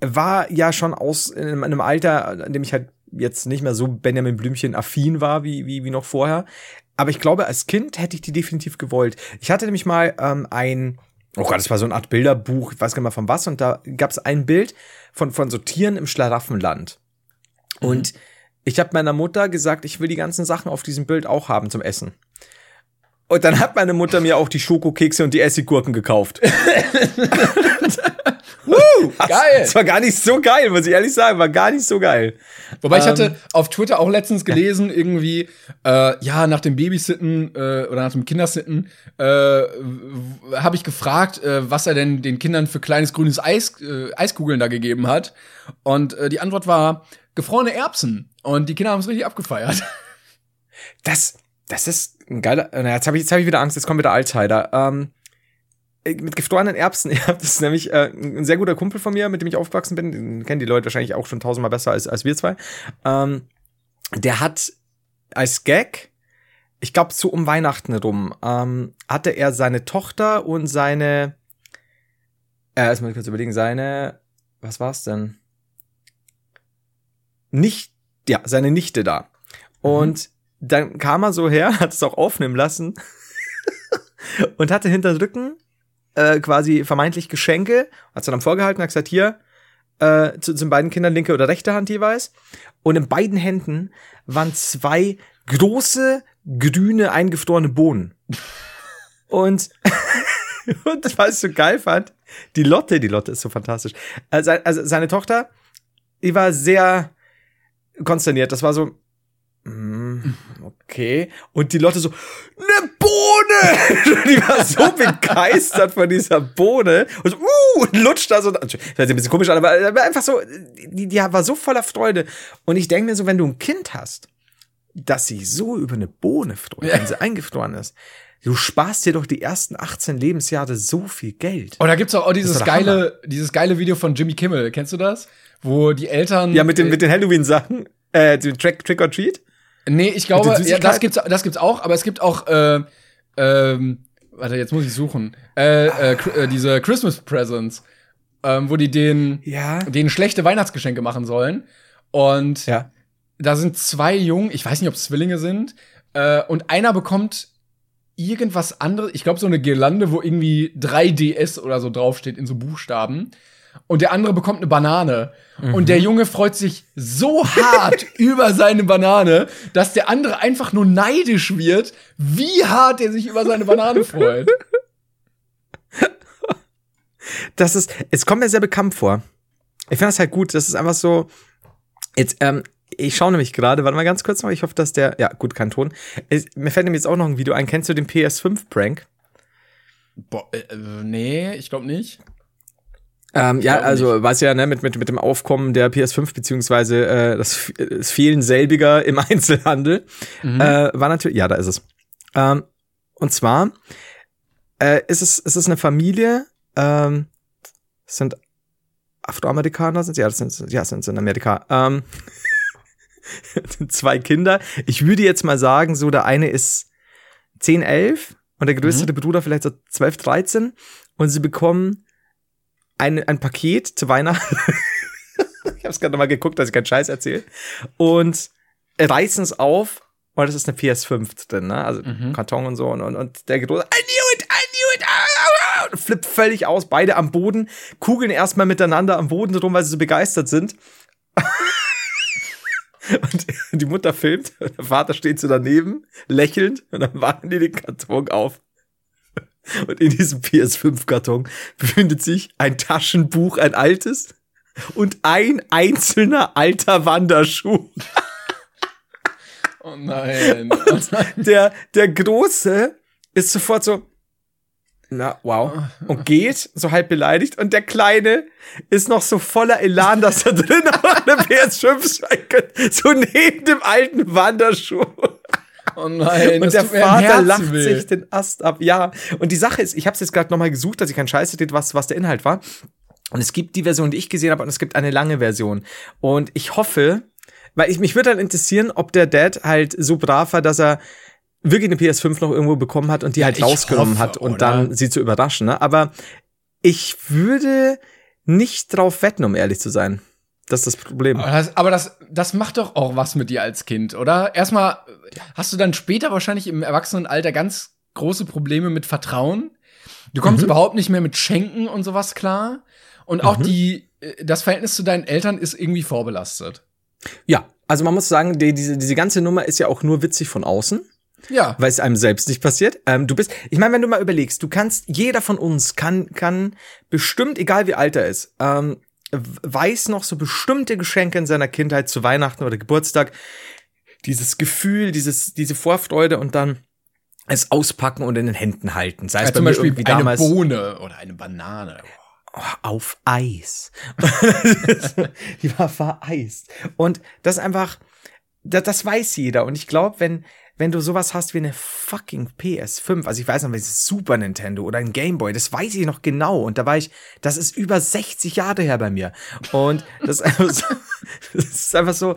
war ja schon aus in einem Alter, in dem ich halt jetzt nicht mehr so Benjamin Blümchen affin war wie, wie, wie noch vorher. Aber ich glaube, als Kind hätte ich die definitiv gewollt. Ich hatte nämlich mal ähm, ein, oh Gott, das war so eine Art Bilderbuch, ich weiß gar nicht mehr von was, und da gab es ein Bild von, von so Tieren im Schlaraffenland. Und ich habe meiner Mutter gesagt, ich will die ganzen Sachen auf diesem Bild auch haben zum Essen. Und dann hat meine Mutter mir auch die Schokokekse und die Essiggurken gekauft. Geil! Das war gar nicht so geil, muss ich ehrlich sagen, war gar nicht so geil. Wobei ich Ähm, hatte auf Twitter auch letztens gelesen, irgendwie, äh, ja, nach dem Babysitten äh, oder nach dem Kindersitten äh, habe ich gefragt, äh, was er denn den Kindern für kleines grünes Eis, äh, Eiskugeln da gegeben hat. Und äh, die Antwort war gefrorene Erbsen. Und die Kinder haben es richtig abgefeiert. Das, das ist ein geiler. Na, jetzt habe ich, jetzt hab ich wieder Angst, jetzt kommt wieder Altheider. Ähm, äh, mit gefrorenen Erbsen, das ist nämlich äh, ein sehr guter Kumpel von mir, mit dem ich aufgewachsen bin. Den kennen die Leute wahrscheinlich auch schon tausendmal besser als, als wir zwei. Ähm, der hat als Gag, ich glaube, so um Weihnachten rum, ähm, hatte er seine Tochter und seine. Äh, erstmal kurz überlegen, seine. Was war's denn? Nicht, ja, seine Nichte da. Und dann kam er so her, hat es auch aufnehmen lassen und hatte hinter Rücken äh, quasi vermeintlich Geschenke, hat sie dann vorgehalten, hat gesagt, hier, äh, zu, zu den beiden Kindern linke oder rechte Hand jeweils. Und in beiden Händen waren zwei große, grüne, eingefrorene Bohnen. Und, und was ich so geil fand, die Lotte, die Lotte ist so fantastisch. Also, also seine Tochter, die war sehr konsterniert. Das war so, mm, okay. Und die Lotte so, ne Bohne! die war so begeistert von dieser Bohne. Und so, uh, und lutscht da so. Das hört sich ein bisschen komisch an, aber, einfach so, die, die war so voller Freude. Und ich denke mir so, wenn du ein Kind hast, das sich so über eine Bohne freut, wenn sie eingefroren ist, Du sparst dir doch die ersten 18 Lebensjahre so viel Geld. Und da gibt's auch, auch dieses geile, dieses geile Video von Jimmy Kimmel. Kennst du das? Wo die Eltern. Ja, mit den, mit den Halloween-Sachen. Äh, Trick, Trick or Treat? Nee, ich glaube, ja, das gibt's, das gibt's auch, aber es gibt auch, äh, ähm, warte, jetzt muss ich suchen. Äh, äh, äh diese Christmas Presents, ähm, wo die den, ja. denen schlechte Weihnachtsgeschenke machen sollen. Und ja. da sind zwei Jungen, ich weiß nicht, ob es Zwillinge sind, äh, und einer bekommt irgendwas anderes, ich glaube so eine Girlande, wo irgendwie 3DS oder so draufsteht in so Buchstaben. Und der andere bekommt eine Banane. Mhm. Und der Junge freut sich so hart über seine Banane, dass der andere einfach nur neidisch wird, wie hart er sich über seine Banane freut. Das ist, es kommt mir sehr bekannt vor. Ich finde das halt gut. Das ist einfach so. Jetzt, ähm, ich schaue nämlich gerade, warte mal ganz kurz noch, ich hoffe, dass der, ja, gut, kein Ton. Es, mir fällt nämlich jetzt auch noch ein Video ein. Kennst du den PS5-Prank? Boah, äh, äh, nee, ich glaube nicht. Ähm, ja, also was ja ne, mit, mit, mit dem Aufkommen der PS5 beziehungsweise äh, das, das Fehlen selbiger im Einzelhandel mhm. äh, war natürlich, ja, da ist es. Ähm, und zwar äh, ist es, ist es eine Familie, ähm, sind Afroamerikaner, sind ja, das sind, ja, sind in Amerika. Ähm, zwei Kinder. Ich würde jetzt mal sagen, so der eine ist 10, 11 und der größte mhm. Bruder vielleicht so 12, 13 und sie bekommen ein, ein Paket zu Weihnachten. ich habe es gerade mal geguckt, dass ich keinen Scheiß erzähle. Und reißen es auf und das ist eine PS5 drin, ne? Also mhm. Karton und so und, und, und der große I knew it, I knew it, ah, ah, ah, flippt völlig aus, beide am Boden, kugeln erstmal miteinander am Boden rum, weil sie so begeistert sind. Und die Mutter filmt, der Vater steht so daneben, lächelnd, und dann warten die den Karton auf. Und in diesem PS5-Karton befindet sich ein Taschenbuch, ein altes, und ein einzelner alter Wanderschuh. Oh nein. Oh nein. Der, der Große ist sofort so, na, wow. Und geht, so halb beleidigt. Und der Kleine ist noch so voller Elan, dass er drin auf eine PS5 steigt. So neben dem alten Wanderschuh. Oh nein. Und der Vater lacht will. sich den Ast ab. Ja. Und die Sache ist, ich habe es jetzt gerade nochmal gesucht, dass ich keinen Scheiß hätte, was, was der Inhalt war. Und es gibt die Version, die ich gesehen habe, und es gibt eine lange Version. Und ich hoffe, weil ich mich würde dann halt interessieren, ob der Dad halt so brav war, dass er wirklich eine PS5 noch irgendwo bekommen hat und die ja, halt rausgenommen hoffe, hat und oder? dann sie zu überraschen. Ne? Aber ich würde nicht drauf wetten, um ehrlich zu sein. Das ist das Problem. Aber, das, aber das, das macht doch auch was mit dir als Kind, oder? Erstmal hast du dann später wahrscheinlich im Erwachsenenalter ganz große Probleme mit Vertrauen. Du kommst mhm. überhaupt nicht mehr mit Schenken und sowas klar. Und auch mhm. die, äh, das Verhältnis zu deinen Eltern ist irgendwie vorbelastet. Ja, also man muss sagen, die, diese, diese ganze Nummer ist ja auch nur witzig von außen. Ja. Weil es einem selbst nicht passiert. Ähm, du bist, ich meine, wenn du mal überlegst, du kannst, jeder von uns kann, kann bestimmt, egal wie alt er ist, ähm, weiß noch so bestimmte Geschenke in seiner Kindheit zu Weihnachten oder Geburtstag. Dieses Gefühl, dieses, diese Vorfreude und dann es auspacken und in den Händen halten. Sei es ja, zum Beispiel eine damals, Bohne oder eine Banane. Oh, auf Eis. die war vereist. Und das einfach, das, das weiß jeder. Und ich glaube, wenn, wenn du sowas hast wie eine fucking PS5, also ich weiß noch, was Super Nintendo oder ein Game Boy, das weiß ich noch genau. Und da war ich, das ist über 60 Jahre her bei mir. Und das ist einfach so, das ist einfach so,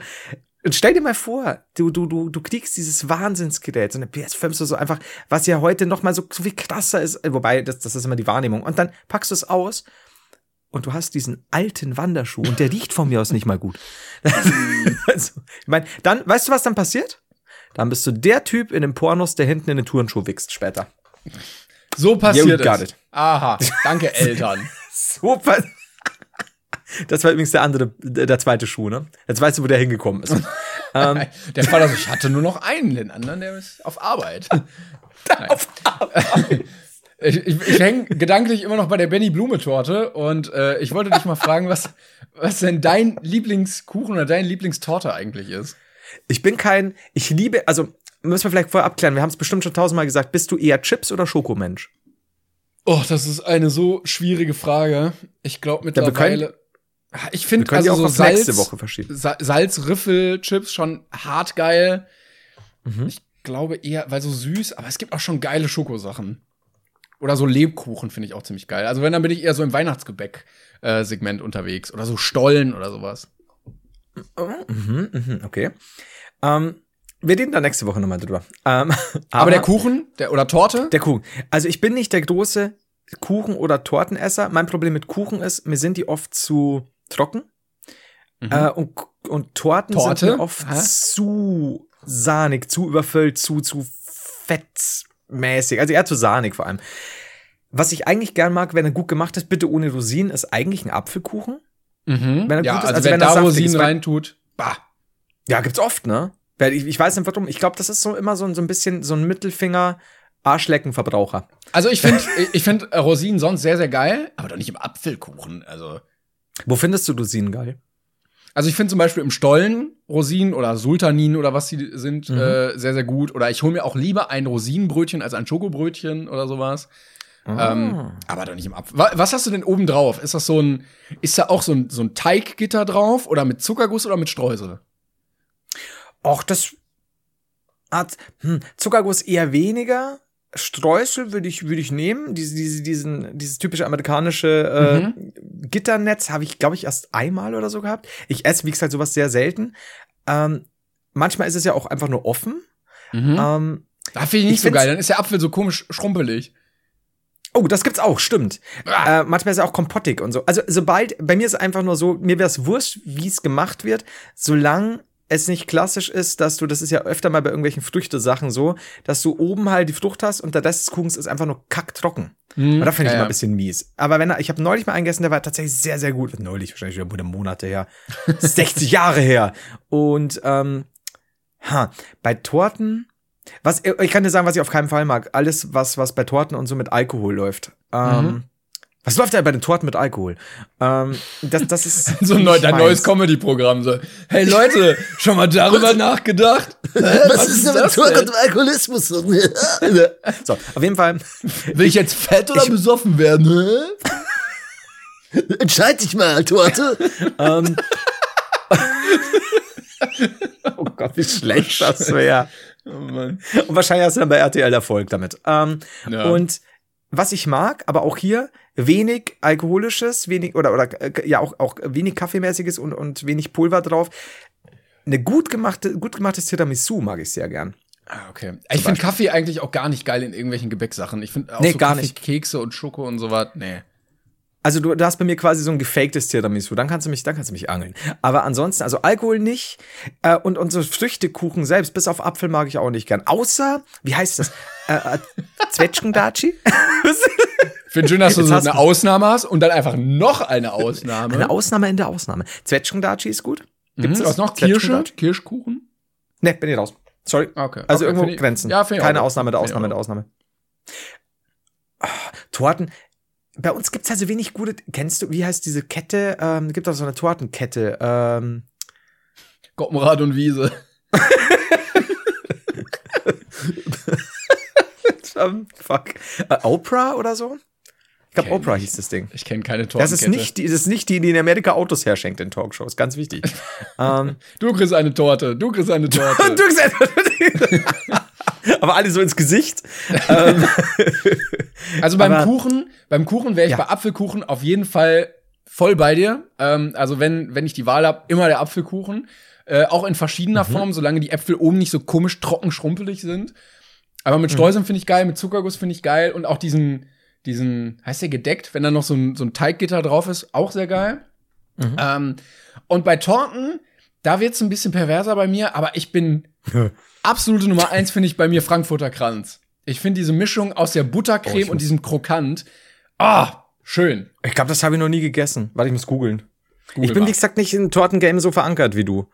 und stell dir mal vor, du, du, du, du kriegst dieses Wahnsinnsgerät, so eine PS5, so, so einfach, was ja heute noch mal so, so viel krasser ist, wobei, das, das ist immer die Wahrnehmung. Und dann packst du es aus und du hast diesen alten Wanderschuh und der riecht von mir aus nicht mal gut. also, ich meine, dann, weißt du, was dann passiert? Dann bist du der Typ in den Pornos, der hinten in den Turnschuh wächst später. So passiert yeah, es. Aha, danke Eltern. so passiert. Das war übrigens der andere, der zweite Schuh, ne? Jetzt weißt du, wo der hingekommen ist. ähm, der Fall, also ich hatte nur noch einen, den anderen, der ist auf Arbeit. auf Arbeit. Ich, ich, ich hänge gedanklich immer noch bei der Benny Blume Torte und äh, ich wollte dich mal fragen, was, was denn dein Lieblingskuchen oder deine Lieblingstorte eigentlich ist. Ich bin kein, ich liebe, also müssen wir vielleicht vorher abklären, wir haben es bestimmt schon tausendmal gesagt, bist du eher Chips oder Schokomensch? Oh, das ist eine so schwierige Frage. Ich glaube mittlerweile. Ja, ich finde also so Salz, Salz Riffel Chips schon hart geil. Mhm. Ich glaube eher, weil so süß, aber es gibt auch schon geile Schokosachen. Oder so Lebkuchen finde ich auch ziemlich geil. Also wenn, dann bin ich eher so im Weihnachtsgebäck-Segment unterwegs. Oder so Stollen oder sowas. Oh, mhm, mhm, okay. Ähm, wir reden da nächste Woche nochmal drüber. Ähm, aber, aber, der Kuchen der, oder Torte? Der Kuchen. Also ich bin nicht der große Kuchen- oder Tortenesser. Mein Problem mit Kuchen ist, mir sind die oft zu trocken. Mhm. Äh, und, und Torten Torte? sind mir oft Hä? zu sahnig, zu überfüllt, zu, zu fettmäßig. Also eher zu sahnig vor allem. Was ich eigentlich gern mag, wenn er gut gemacht ist, bitte ohne Rosinen, ist eigentlich ein Apfelkuchen. Mhm. Wenn er ja, gut ist, also, also wenn, wenn da Rosinen reintut, bah. Ja, gibt's oft, ne? Ich, ich weiß nicht warum. Ich glaube, das ist so immer so, so ein bisschen so ein Mittelfinger. Arschleckenverbraucher. Also ich finde ich finde Rosinen sonst sehr sehr geil, aber doch nicht im Apfelkuchen. Also wo findest du Rosinen geil? Also ich finde zum Beispiel im Stollen Rosinen oder Sultanin oder was die sind mhm. äh, sehr sehr gut. Oder ich hole mir auch lieber ein Rosinenbrötchen als ein Schokobrötchen oder sowas. Ähm, aber doch nicht im Apfel. Was hast du denn oben drauf? Ist das so ein, ist da auch so ein, so ein Teiggitter drauf oder mit Zuckerguss oder mit Streusel? Och, das hat hm, Zuckerguss eher weniger. Streusel würde ich, würde ich nehmen. Diese, diese, diesen, dieses typische amerikanische äh, mhm. Gitternetz habe ich, glaube ich, erst einmal oder so gehabt. Ich esse, wie gesagt, sowas sehr selten. Ähm, manchmal ist es ja auch einfach nur offen. Mhm. Ähm, da finde ich nicht ich so geil. Dann ist der Apfel so komisch schrumpelig. Oh, das gibt's auch, stimmt. Ah. Äh, manchmal ist er auch kompottig und so. Also sobald, bei mir ist es einfach nur so, mir wäre es wurscht, wie es gemacht wird, solange es nicht klassisch ist, dass du, das ist ja öfter mal bei irgendwelchen Früchtesachen so, dass du oben halt die Frucht hast und der Rest des Kuchens ist einfach nur kacktrocken. Mhm. Und da finde ich ja, immer ein bisschen mies. Aber wenn er, ich habe neulich mal einen gegessen, der war tatsächlich sehr, sehr gut. Neulich, wahrscheinlich wieder Monate her. 60 Jahre her. Und ähm, ha, bei Torten, was, ich kann dir sagen, was ich auf keinen Fall mag. Alles, was, was bei Torten und so mit Alkohol läuft. Ähm, mhm. Was läuft da bei den Torten mit Alkohol? Ähm, das, das ist so ein neu, dein neues Comedy-Programm. So, hey Leute, schon mal darüber nachgedacht? was, was, ist denn mit Torten und Alkoholismus? so, auf jeden Fall. Will ich jetzt fett oder ich, besoffen werden? Entscheid dich mal, Torte. ähm, oh Gott, wie schlecht das wäre. Oh und wahrscheinlich hast du dann bei RTL Erfolg damit. Ähm, ja. Und was ich mag, aber auch hier wenig alkoholisches, wenig oder oder äh, ja auch auch wenig kaffeemäßiges und und wenig Pulver drauf. Eine gut gemachte gut gemachtes Tiramisu mag ich sehr gern. Ah, okay. Ich finde Kaffee eigentlich auch gar nicht geil in irgendwelchen Gebäcksachen. Ich finde auch nee, so gar Kaffee, nicht. Kekse und Schoko und so was. Nee. Also du, du hast bei mir quasi so ein gefaktes Tiramisu, dann kannst du mich, dann kannst du mich angeln. Aber ansonsten, also Alkohol nicht äh, und und so Früchtekuchen selbst, bis auf Apfel mag ich auch nicht gern. Außer, wie heißt das? äh, äh, Zwetschgendachi? Ich finde schön, dass du so eine Ausnahme hast und dann einfach noch eine Ausnahme. Eine Ausnahme in der Ausnahme. Zwetschgendachi ist gut. Gibt's mhm, was noch? Kirsche? Kirschkuchen? Ne, bin ich raus. Sorry. Okay. Also okay, irgendwo Grenzen. Ja, Keine Ausnahme der Ausnahme der Ausnahme. Oh, Torten, bei uns gibt's halt so wenig gute. Kennst du, wie heißt diese Kette? Ähm, gibt auch so eine Tortenkette. Ähm. Goppenrad und Wiese. um, fuck. Uh, Oprah oder so? Ich glaube, Oprah hieß das Ding. Ich kenne keine Tortenkette. Das ist nicht die, das ist nicht die, die in Amerika Autos herschenkt in Talkshows. Ganz wichtig. ähm. du kriegst eine Torte. Du kriegst eine Torte. du kriegst eine Torte. Aber alle so ins Gesicht. Ähm. also beim aber, Kuchen, beim Kuchen wäre ich ja. bei Apfelkuchen auf jeden Fall voll bei dir. Ähm, also wenn, wenn ich die Wahl habe, immer der Apfelkuchen. Äh, auch in verschiedener mhm. Form, solange die Äpfel oben nicht so komisch trocken schrumpelig sind. Aber mit mhm. Streuseln mhm. finde ich geil, mit Zuckerguss finde ich geil und auch diesen, diesen, heißt der gedeckt, wenn da noch so ein, so ein Teiggitter drauf ist, auch sehr geil. Mhm. Ähm, und bei Torten, da wird's ein bisschen perverser bei mir, aber ich bin absolute Nummer eins finde ich bei mir Frankfurter Kranz. Ich finde diese Mischung aus der Buttercreme oh, und diesem Krokant, ah, schön. Ich glaube, das habe ich noch nie gegessen. Warte, ich muss googeln. Google ich bin, wie gesagt, nicht in Tortengame so verankert wie du.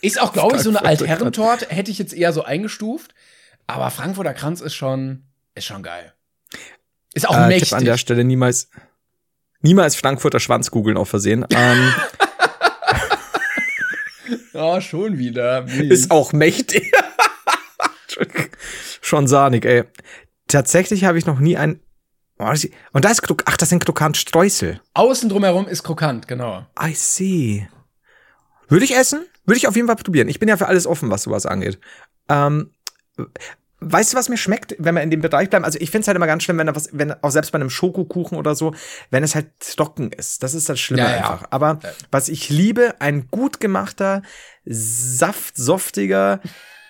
Ist auch, glaube ich, so eine Altherrentorte, hätte ich jetzt eher so eingestuft. Aber Frankfurter Kranz ist schon, ist schon geil. Ist auch äh, mächtig. Tipp an der Stelle niemals, niemals Frankfurter Schwanz googeln auf Versehen. Ähm, Ja, schon wieder. Mies. Ist auch mächtig. Schon sahnig, ey. Tatsächlich habe ich noch nie ein. Oh, und da ist Krok Ach, das sind Krokant-Streusel. Außen drumherum ist Krokant, genau. I see. Würde ich essen? Würde ich auf jeden Fall probieren. Ich bin ja für alles offen, was sowas angeht. Ähm, weißt du, was mir schmeckt, wenn wir in dem Bereich bleiben? Also ich finde es halt immer ganz schlimm, wenn da was, wenn auch selbst bei einem Schokokuchen oder so, wenn es halt trocken ist. Das ist das Schlimme Ja, ja. einfach. Aber Ja. was ich liebe, ein gut gemachter, saftsoftiger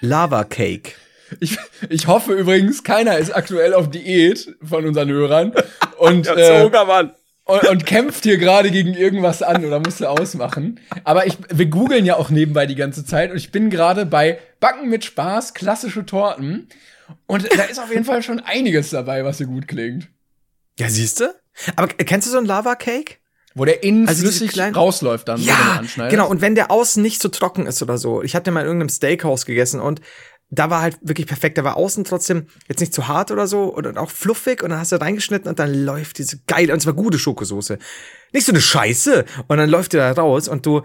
Lava Cake. Ich, ich hoffe übrigens, keiner ist aktuell auf Diät von unseren Hörern und, Ja, äh, Hunger, Mann. Und, und kämpft hier gerade gegen irgendwas an oder musste ausmachen. Aber ich, wir googeln ja auch nebenbei die ganze Zeit und ich bin gerade bei Backen mit Spaß, klassische Torten. Und da ist auf jeden Fall schon einiges dabei, was so gut klingt. Ja, siehst du? Aber kennst du so einen Lava Cake? Wo der innen Also flüssig kleinen- rausläuft dann, wenn du Ja, anschneidest. genau. Und wenn der außen nicht so trocken ist oder so. Ich hatte mal in irgendeinem Steakhouse gegessen und da war halt wirklich perfekt. Der war außen trotzdem jetzt nicht zu hart oder so und auch fluffig und dann hast du reingeschnitten und dann läuft diese geile, und zwar gute Schokosoße. Nicht so eine Scheiße. Und dann läuft der da raus und du,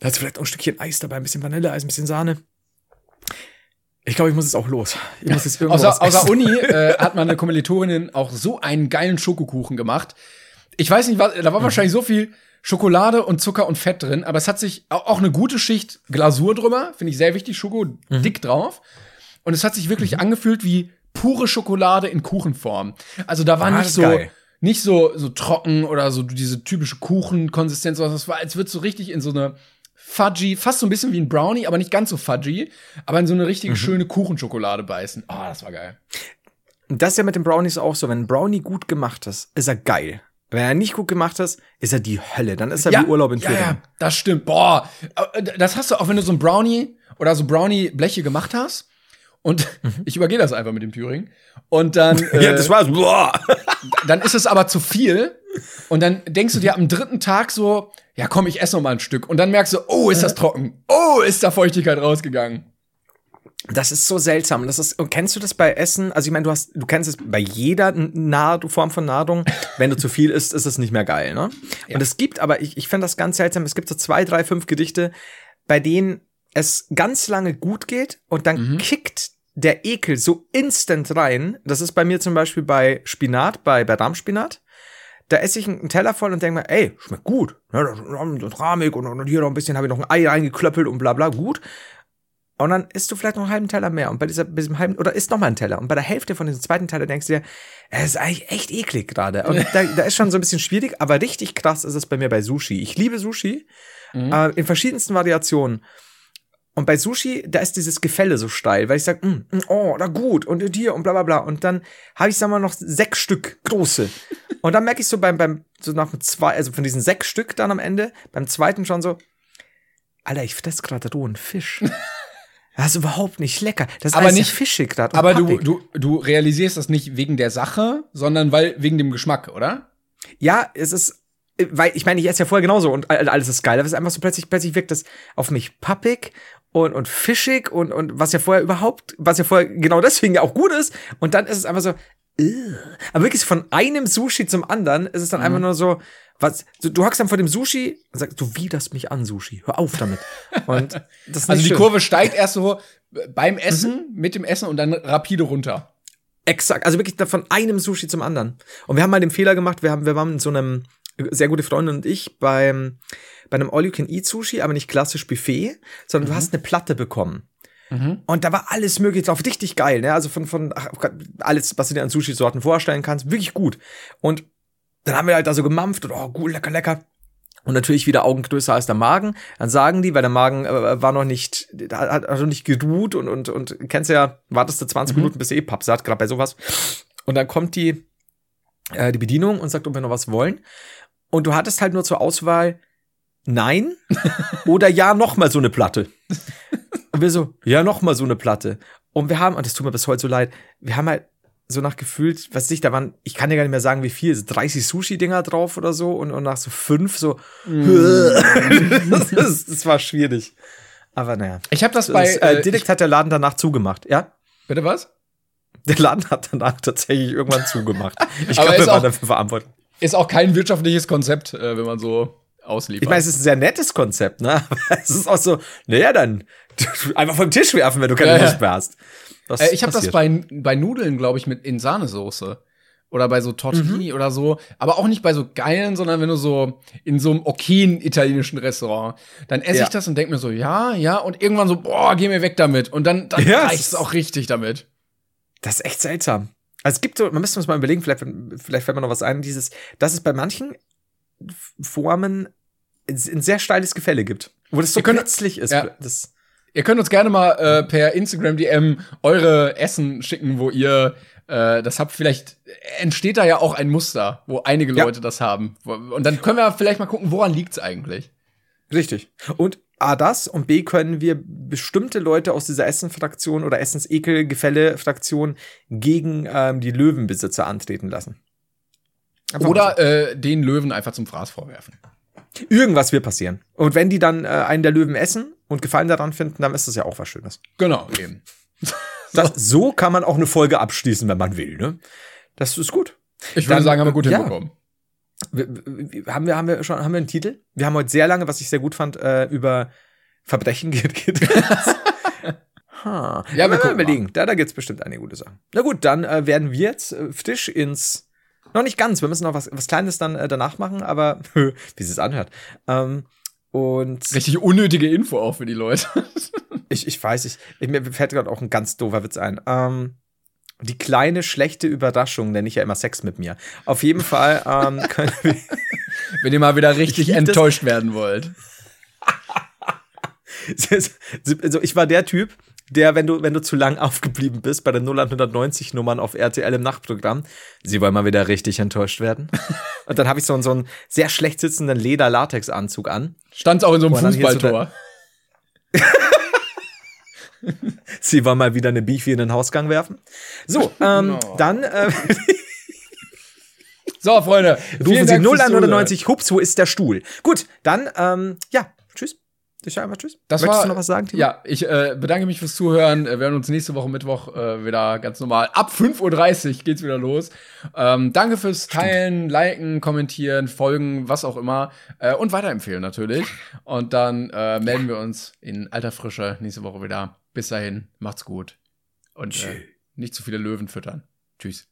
da hast du vielleicht auch ein Stückchen Eis dabei, ein bisschen Vanilleeis, ein bisschen Sahne. Ich glaube, ich muss jetzt auch los. Ich muss jetzt Außer, außer. Uni äh, hat meine Kommilitonin auch so einen geilen Schokokuchen gemacht. Ich weiß nicht, was, da Mhm. war wahrscheinlich so viel Schokolade und Zucker und Fett drin, aber es hat sich auch, eine gute Schicht Glasur drüber, finde ich sehr wichtig, Schoko Mhm. dick drauf. Und es hat sich wirklich angefühlt wie pure Schokolade in Kuchenform. Also da war Ah, das nicht so geil. nicht so so trocken oder so diese typische Kuchenkonsistenz, sondern es war, als würde so richtig in so eine Fudgy, fast so ein bisschen wie ein Brownie, aber nicht ganz so fudgy, aber in so eine Mhm. richtige schöne Kuchenschokolade beißen. Oh, das war geil. Das ist ja mit den Brownies auch so. Wenn ein Brownie gut gemacht ist, ist er geil. Wenn er nicht gut gemacht ist, ist er die Hölle. Dann ist er wie Urlaub in ja, Thüringen. ja, das stimmt. Boah, äh, das hast du auch, wenn du so ein Brownie oder so Brownie-Bleche gemacht hast. Und ich übergehe das einfach mit dem Thüringen. Und dann, äh, Mhm. Ja, das war's. Boah. dann ist es aber zu viel. Und dann denkst du dir am dritten Tag so, ja komm, ich esse noch mal ein Stück. Und dann merkst du, oh, ist das trocken. Oh, ist da Feuchtigkeit rausgegangen. Das ist so seltsam. Das ist, und kennst du das bei Essen? Also ich meine, du hast, du kennst es bei jeder Nahr Form von Nahrung. Wenn du zu viel isst, ist es nicht mehr geil, ne? Und es gibt aber, ich, ich finde das ganz seltsam, es gibt so zwei, drei, fünf Gedichte, bei denen es ganz lange gut geht und dann kickt der Ekel so instant rein. Das ist bei mir zum Beispiel bei Spinat, bei, bei Rahmspinat. Da esse ich einen Teller voll und denke mir, ey, schmeckt gut. Ja, ist rahmig und, und hier noch ein bisschen habe ich noch ein Ei reingeklöppelt und bla bla, gut. Und dann isst du vielleicht noch einen halben Teller mehr. Und bei dieser, bei diesem halben, oder isst noch mal einen Teller. Und bei der Hälfte von diesem zweiten Teller denkst du dir, es ist eigentlich echt eklig gerade. Und da, da ist schon so ein bisschen schwierig, aber richtig krass ist es bei mir bei Sushi. Ich liebe Sushi, äh, in verschiedensten Variationen. Und bei Sushi, da ist dieses Gefälle so steil, weil ich sage, mm, mm, oh, da gut und hier und bla bla bla. Und dann habe ich, sag mal, noch sechs Stück große. Und dann merke ich so beim, beim, so nach zwei, also von diesen sechs Stück dann am Ende, beim zweiten schon so, Alter, ich fress gerade rohen Fisch. Das ist überhaupt nicht lecker. Das ist Aber nicht- fischig gerade. Aber du, du, du realisierst das nicht wegen der Sache, sondern weil wegen dem Geschmack, oder? Ja, es ist, weil ich meine, ich esse ja vorher genauso und all- alles ist geil. Aber es ist einfach so plötzlich, plötzlich wirkt das auf mich pappig und, und fischig und, und was ja vorher überhaupt, was ja vorher genau deswegen ja auch gut ist. Und dann ist es einfach so, Ugh. aber wirklich von einem Sushi zum anderen ist es dann Mhm. einfach nur so, was, du, du hockst dann vor dem Sushi und sagst, du widerst mich an, Sushi. Hör auf damit. Und das ist Also die schön. Kurve steigt erst so beim Essen, mit dem Essen und dann rapide runter. Exakt, also wirklich von einem Sushi zum anderen. Und wir haben mal den Fehler gemacht, wir haben, wir waren in so einem, sehr gute Freundin und ich, beim, bei einem All-You-Can-Eat-Sushi, aber nicht klassisch Buffet, sondern du hast eine Platte bekommen. Und da war alles mögliche drauf, richtig geil, ne? Also von, von ach, alles, was du dir an Sushi-Sorten vorstellen kannst, wirklich gut. Und dann haben wir halt da so gemampft und oh, gut, lecker, lecker. Und natürlich wieder Augen größer als der Magen. Dann sagen die, weil der Magen äh, war noch nicht, hat, hat noch nicht geruht und, und, und kennst ja, wartest du 20 Minuten, bis eh Paps hat, gerade bei sowas. Und dann kommt die, äh, die Bedienung und sagt, ob wir noch was wollen. Und du hattest halt nur zur Auswahl Nein oder ja, noch mal so eine Platte. Und wir so, ja, noch mal so eine Platte. Und wir haben, und das tut mir bis heute so leid, wir haben halt so nach gefühlt, was weiß ich, da waren, ich kann dir gar nicht mehr sagen, wie viel, so 30 Sushi-Dinger drauf oder so und, und nach so fünf so, das, ist, das war schwierig. Aber naja. Ich habe das Das, bei äh, äh, direkt hat der Laden danach zugemacht, ja? ich, bitte was? Der Laden hat danach tatsächlich irgendwann zugemacht. Ich glaube, wir waren dafür verantwortlich. Ist auch kein wirtschaftliches Konzept, äh, wenn man so ausliefert. Ich meine, es ist ein sehr nettes Konzept, ne? Aber es ist auch so, naja, dann einfach vom Tisch werfen, wenn du keine Ja, ja. Lust mehr hast. Was äh, ich habe das bei, bei Nudeln, glaube ich, mit in Sahnesoße. oder bei so Tortellini mhm. oder so, aber auch nicht bei so geilen, sondern wenn du so in so einem okayen italienischen Restaurant, dann esse ja. ich das und denke mir so, ja, ja, und irgendwann so, boah, geh mir weg damit. Und dann, dann ja, reicht es auch richtig damit. Das ist echt seltsam. Also es gibt so, man müsste uns mal überlegen, vielleicht, vielleicht fällt mir noch was ein, dieses, dass es bei manchen Formen ein sehr steiles Gefälle gibt. Wo das so könnt, plötzlich ist. Ja. Das ihr könnt uns gerne mal äh, per Instagram DM eure Essen schicken, wo ihr äh, das habt. Vielleicht entsteht da ja auch ein Muster, wo einige ja. Leute das haben. Und dann können wir vielleicht mal gucken, woran liegt's eigentlich. Richtig. Und A, das und B, können wir bestimmte Leute aus dieser Essenfraktion oder Essensekel-Gefälle-Fraktion gegen ähm, die Löwenbesitzer antreten lassen. Einfach oder äh, den Löwen einfach zum Fraß vorwerfen. Irgendwas wird passieren. Und wenn die dann äh, einen der Löwen essen und Gefallen daran finden, dann ist das ja auch was Schönes. Genau, eben. Das, so kann man auch eine Folge abschließen, wenn man will, ne? Das ist gut. Ich würde dann, sagen, haben wir gut ja. hinbekommen. haben wir, haben wir schon, haben wir einen Titel? Wir haben heute sehr lange, was ich sehr gut fand, äh, über Verbrechen geredet. ha. Ja, wir können überlegen. Da, da gibt's bestimmt einige gute Sachen. Na gut, dann äh, werden wir jetzt äh, Tisch ins noch nicht ganz. Wir müssen noch was, was Kleines dann äh, danach machen, aber wie es sich anhört. Ähm, und Richtig unnötige Info auch für die Leute. ich, ich weiß, ich, ich mir fällt gerade auch ein ganz doofer Witz ein. Ähm, die kleine schlechte Überraschung nenne ich ja immer Sex mit mir. Auf jeden Fall ähm, können wir Wenn ihr mal wieder richtig enttäuscht werden wollt. also ich war der Typ, der, wenn du, wenn du zu lang aufgeblieben bist bei den 0190 Nummern auf RTL im Nachtprogramm, sie wollen mal wieder richtig enttäuscht werden. und dann habe ich so, so einen sehr schlecht sitzenden Leder-Latex-Anzug an. Stand auch in so einem Fußballtor. sie wollen mal wieder eine Beefy in den Hausgang werfen. So, ähm, no. dann. Äh, so, Freunde. Rufen Sie 0190, hups, wo ist der Stuhl? Gut, dann, ähm, ja, tschüss. Ich sage einfach Tschüss. Das Möchtest war, du noch was sagen, Timo? Ja, ich äh, bedanke mich fürs Zuhören. Wir hören uns nächste Woche Mittwoch äh, wieder ganz normal. Ab 5.30 Uhr geht's wieder los. Ähm, danke fürs Teilen, Stimmt. Liken, Kommentieren, Folgen, was auch immer. Äh, und weiterempfehlen natürlich. Und dann äh, melden wir uns in alter Frische nächste Woche wieder. Bis dahin, macht's gut. Und äh, nicht zu viele Löwen füttern. Tschüss.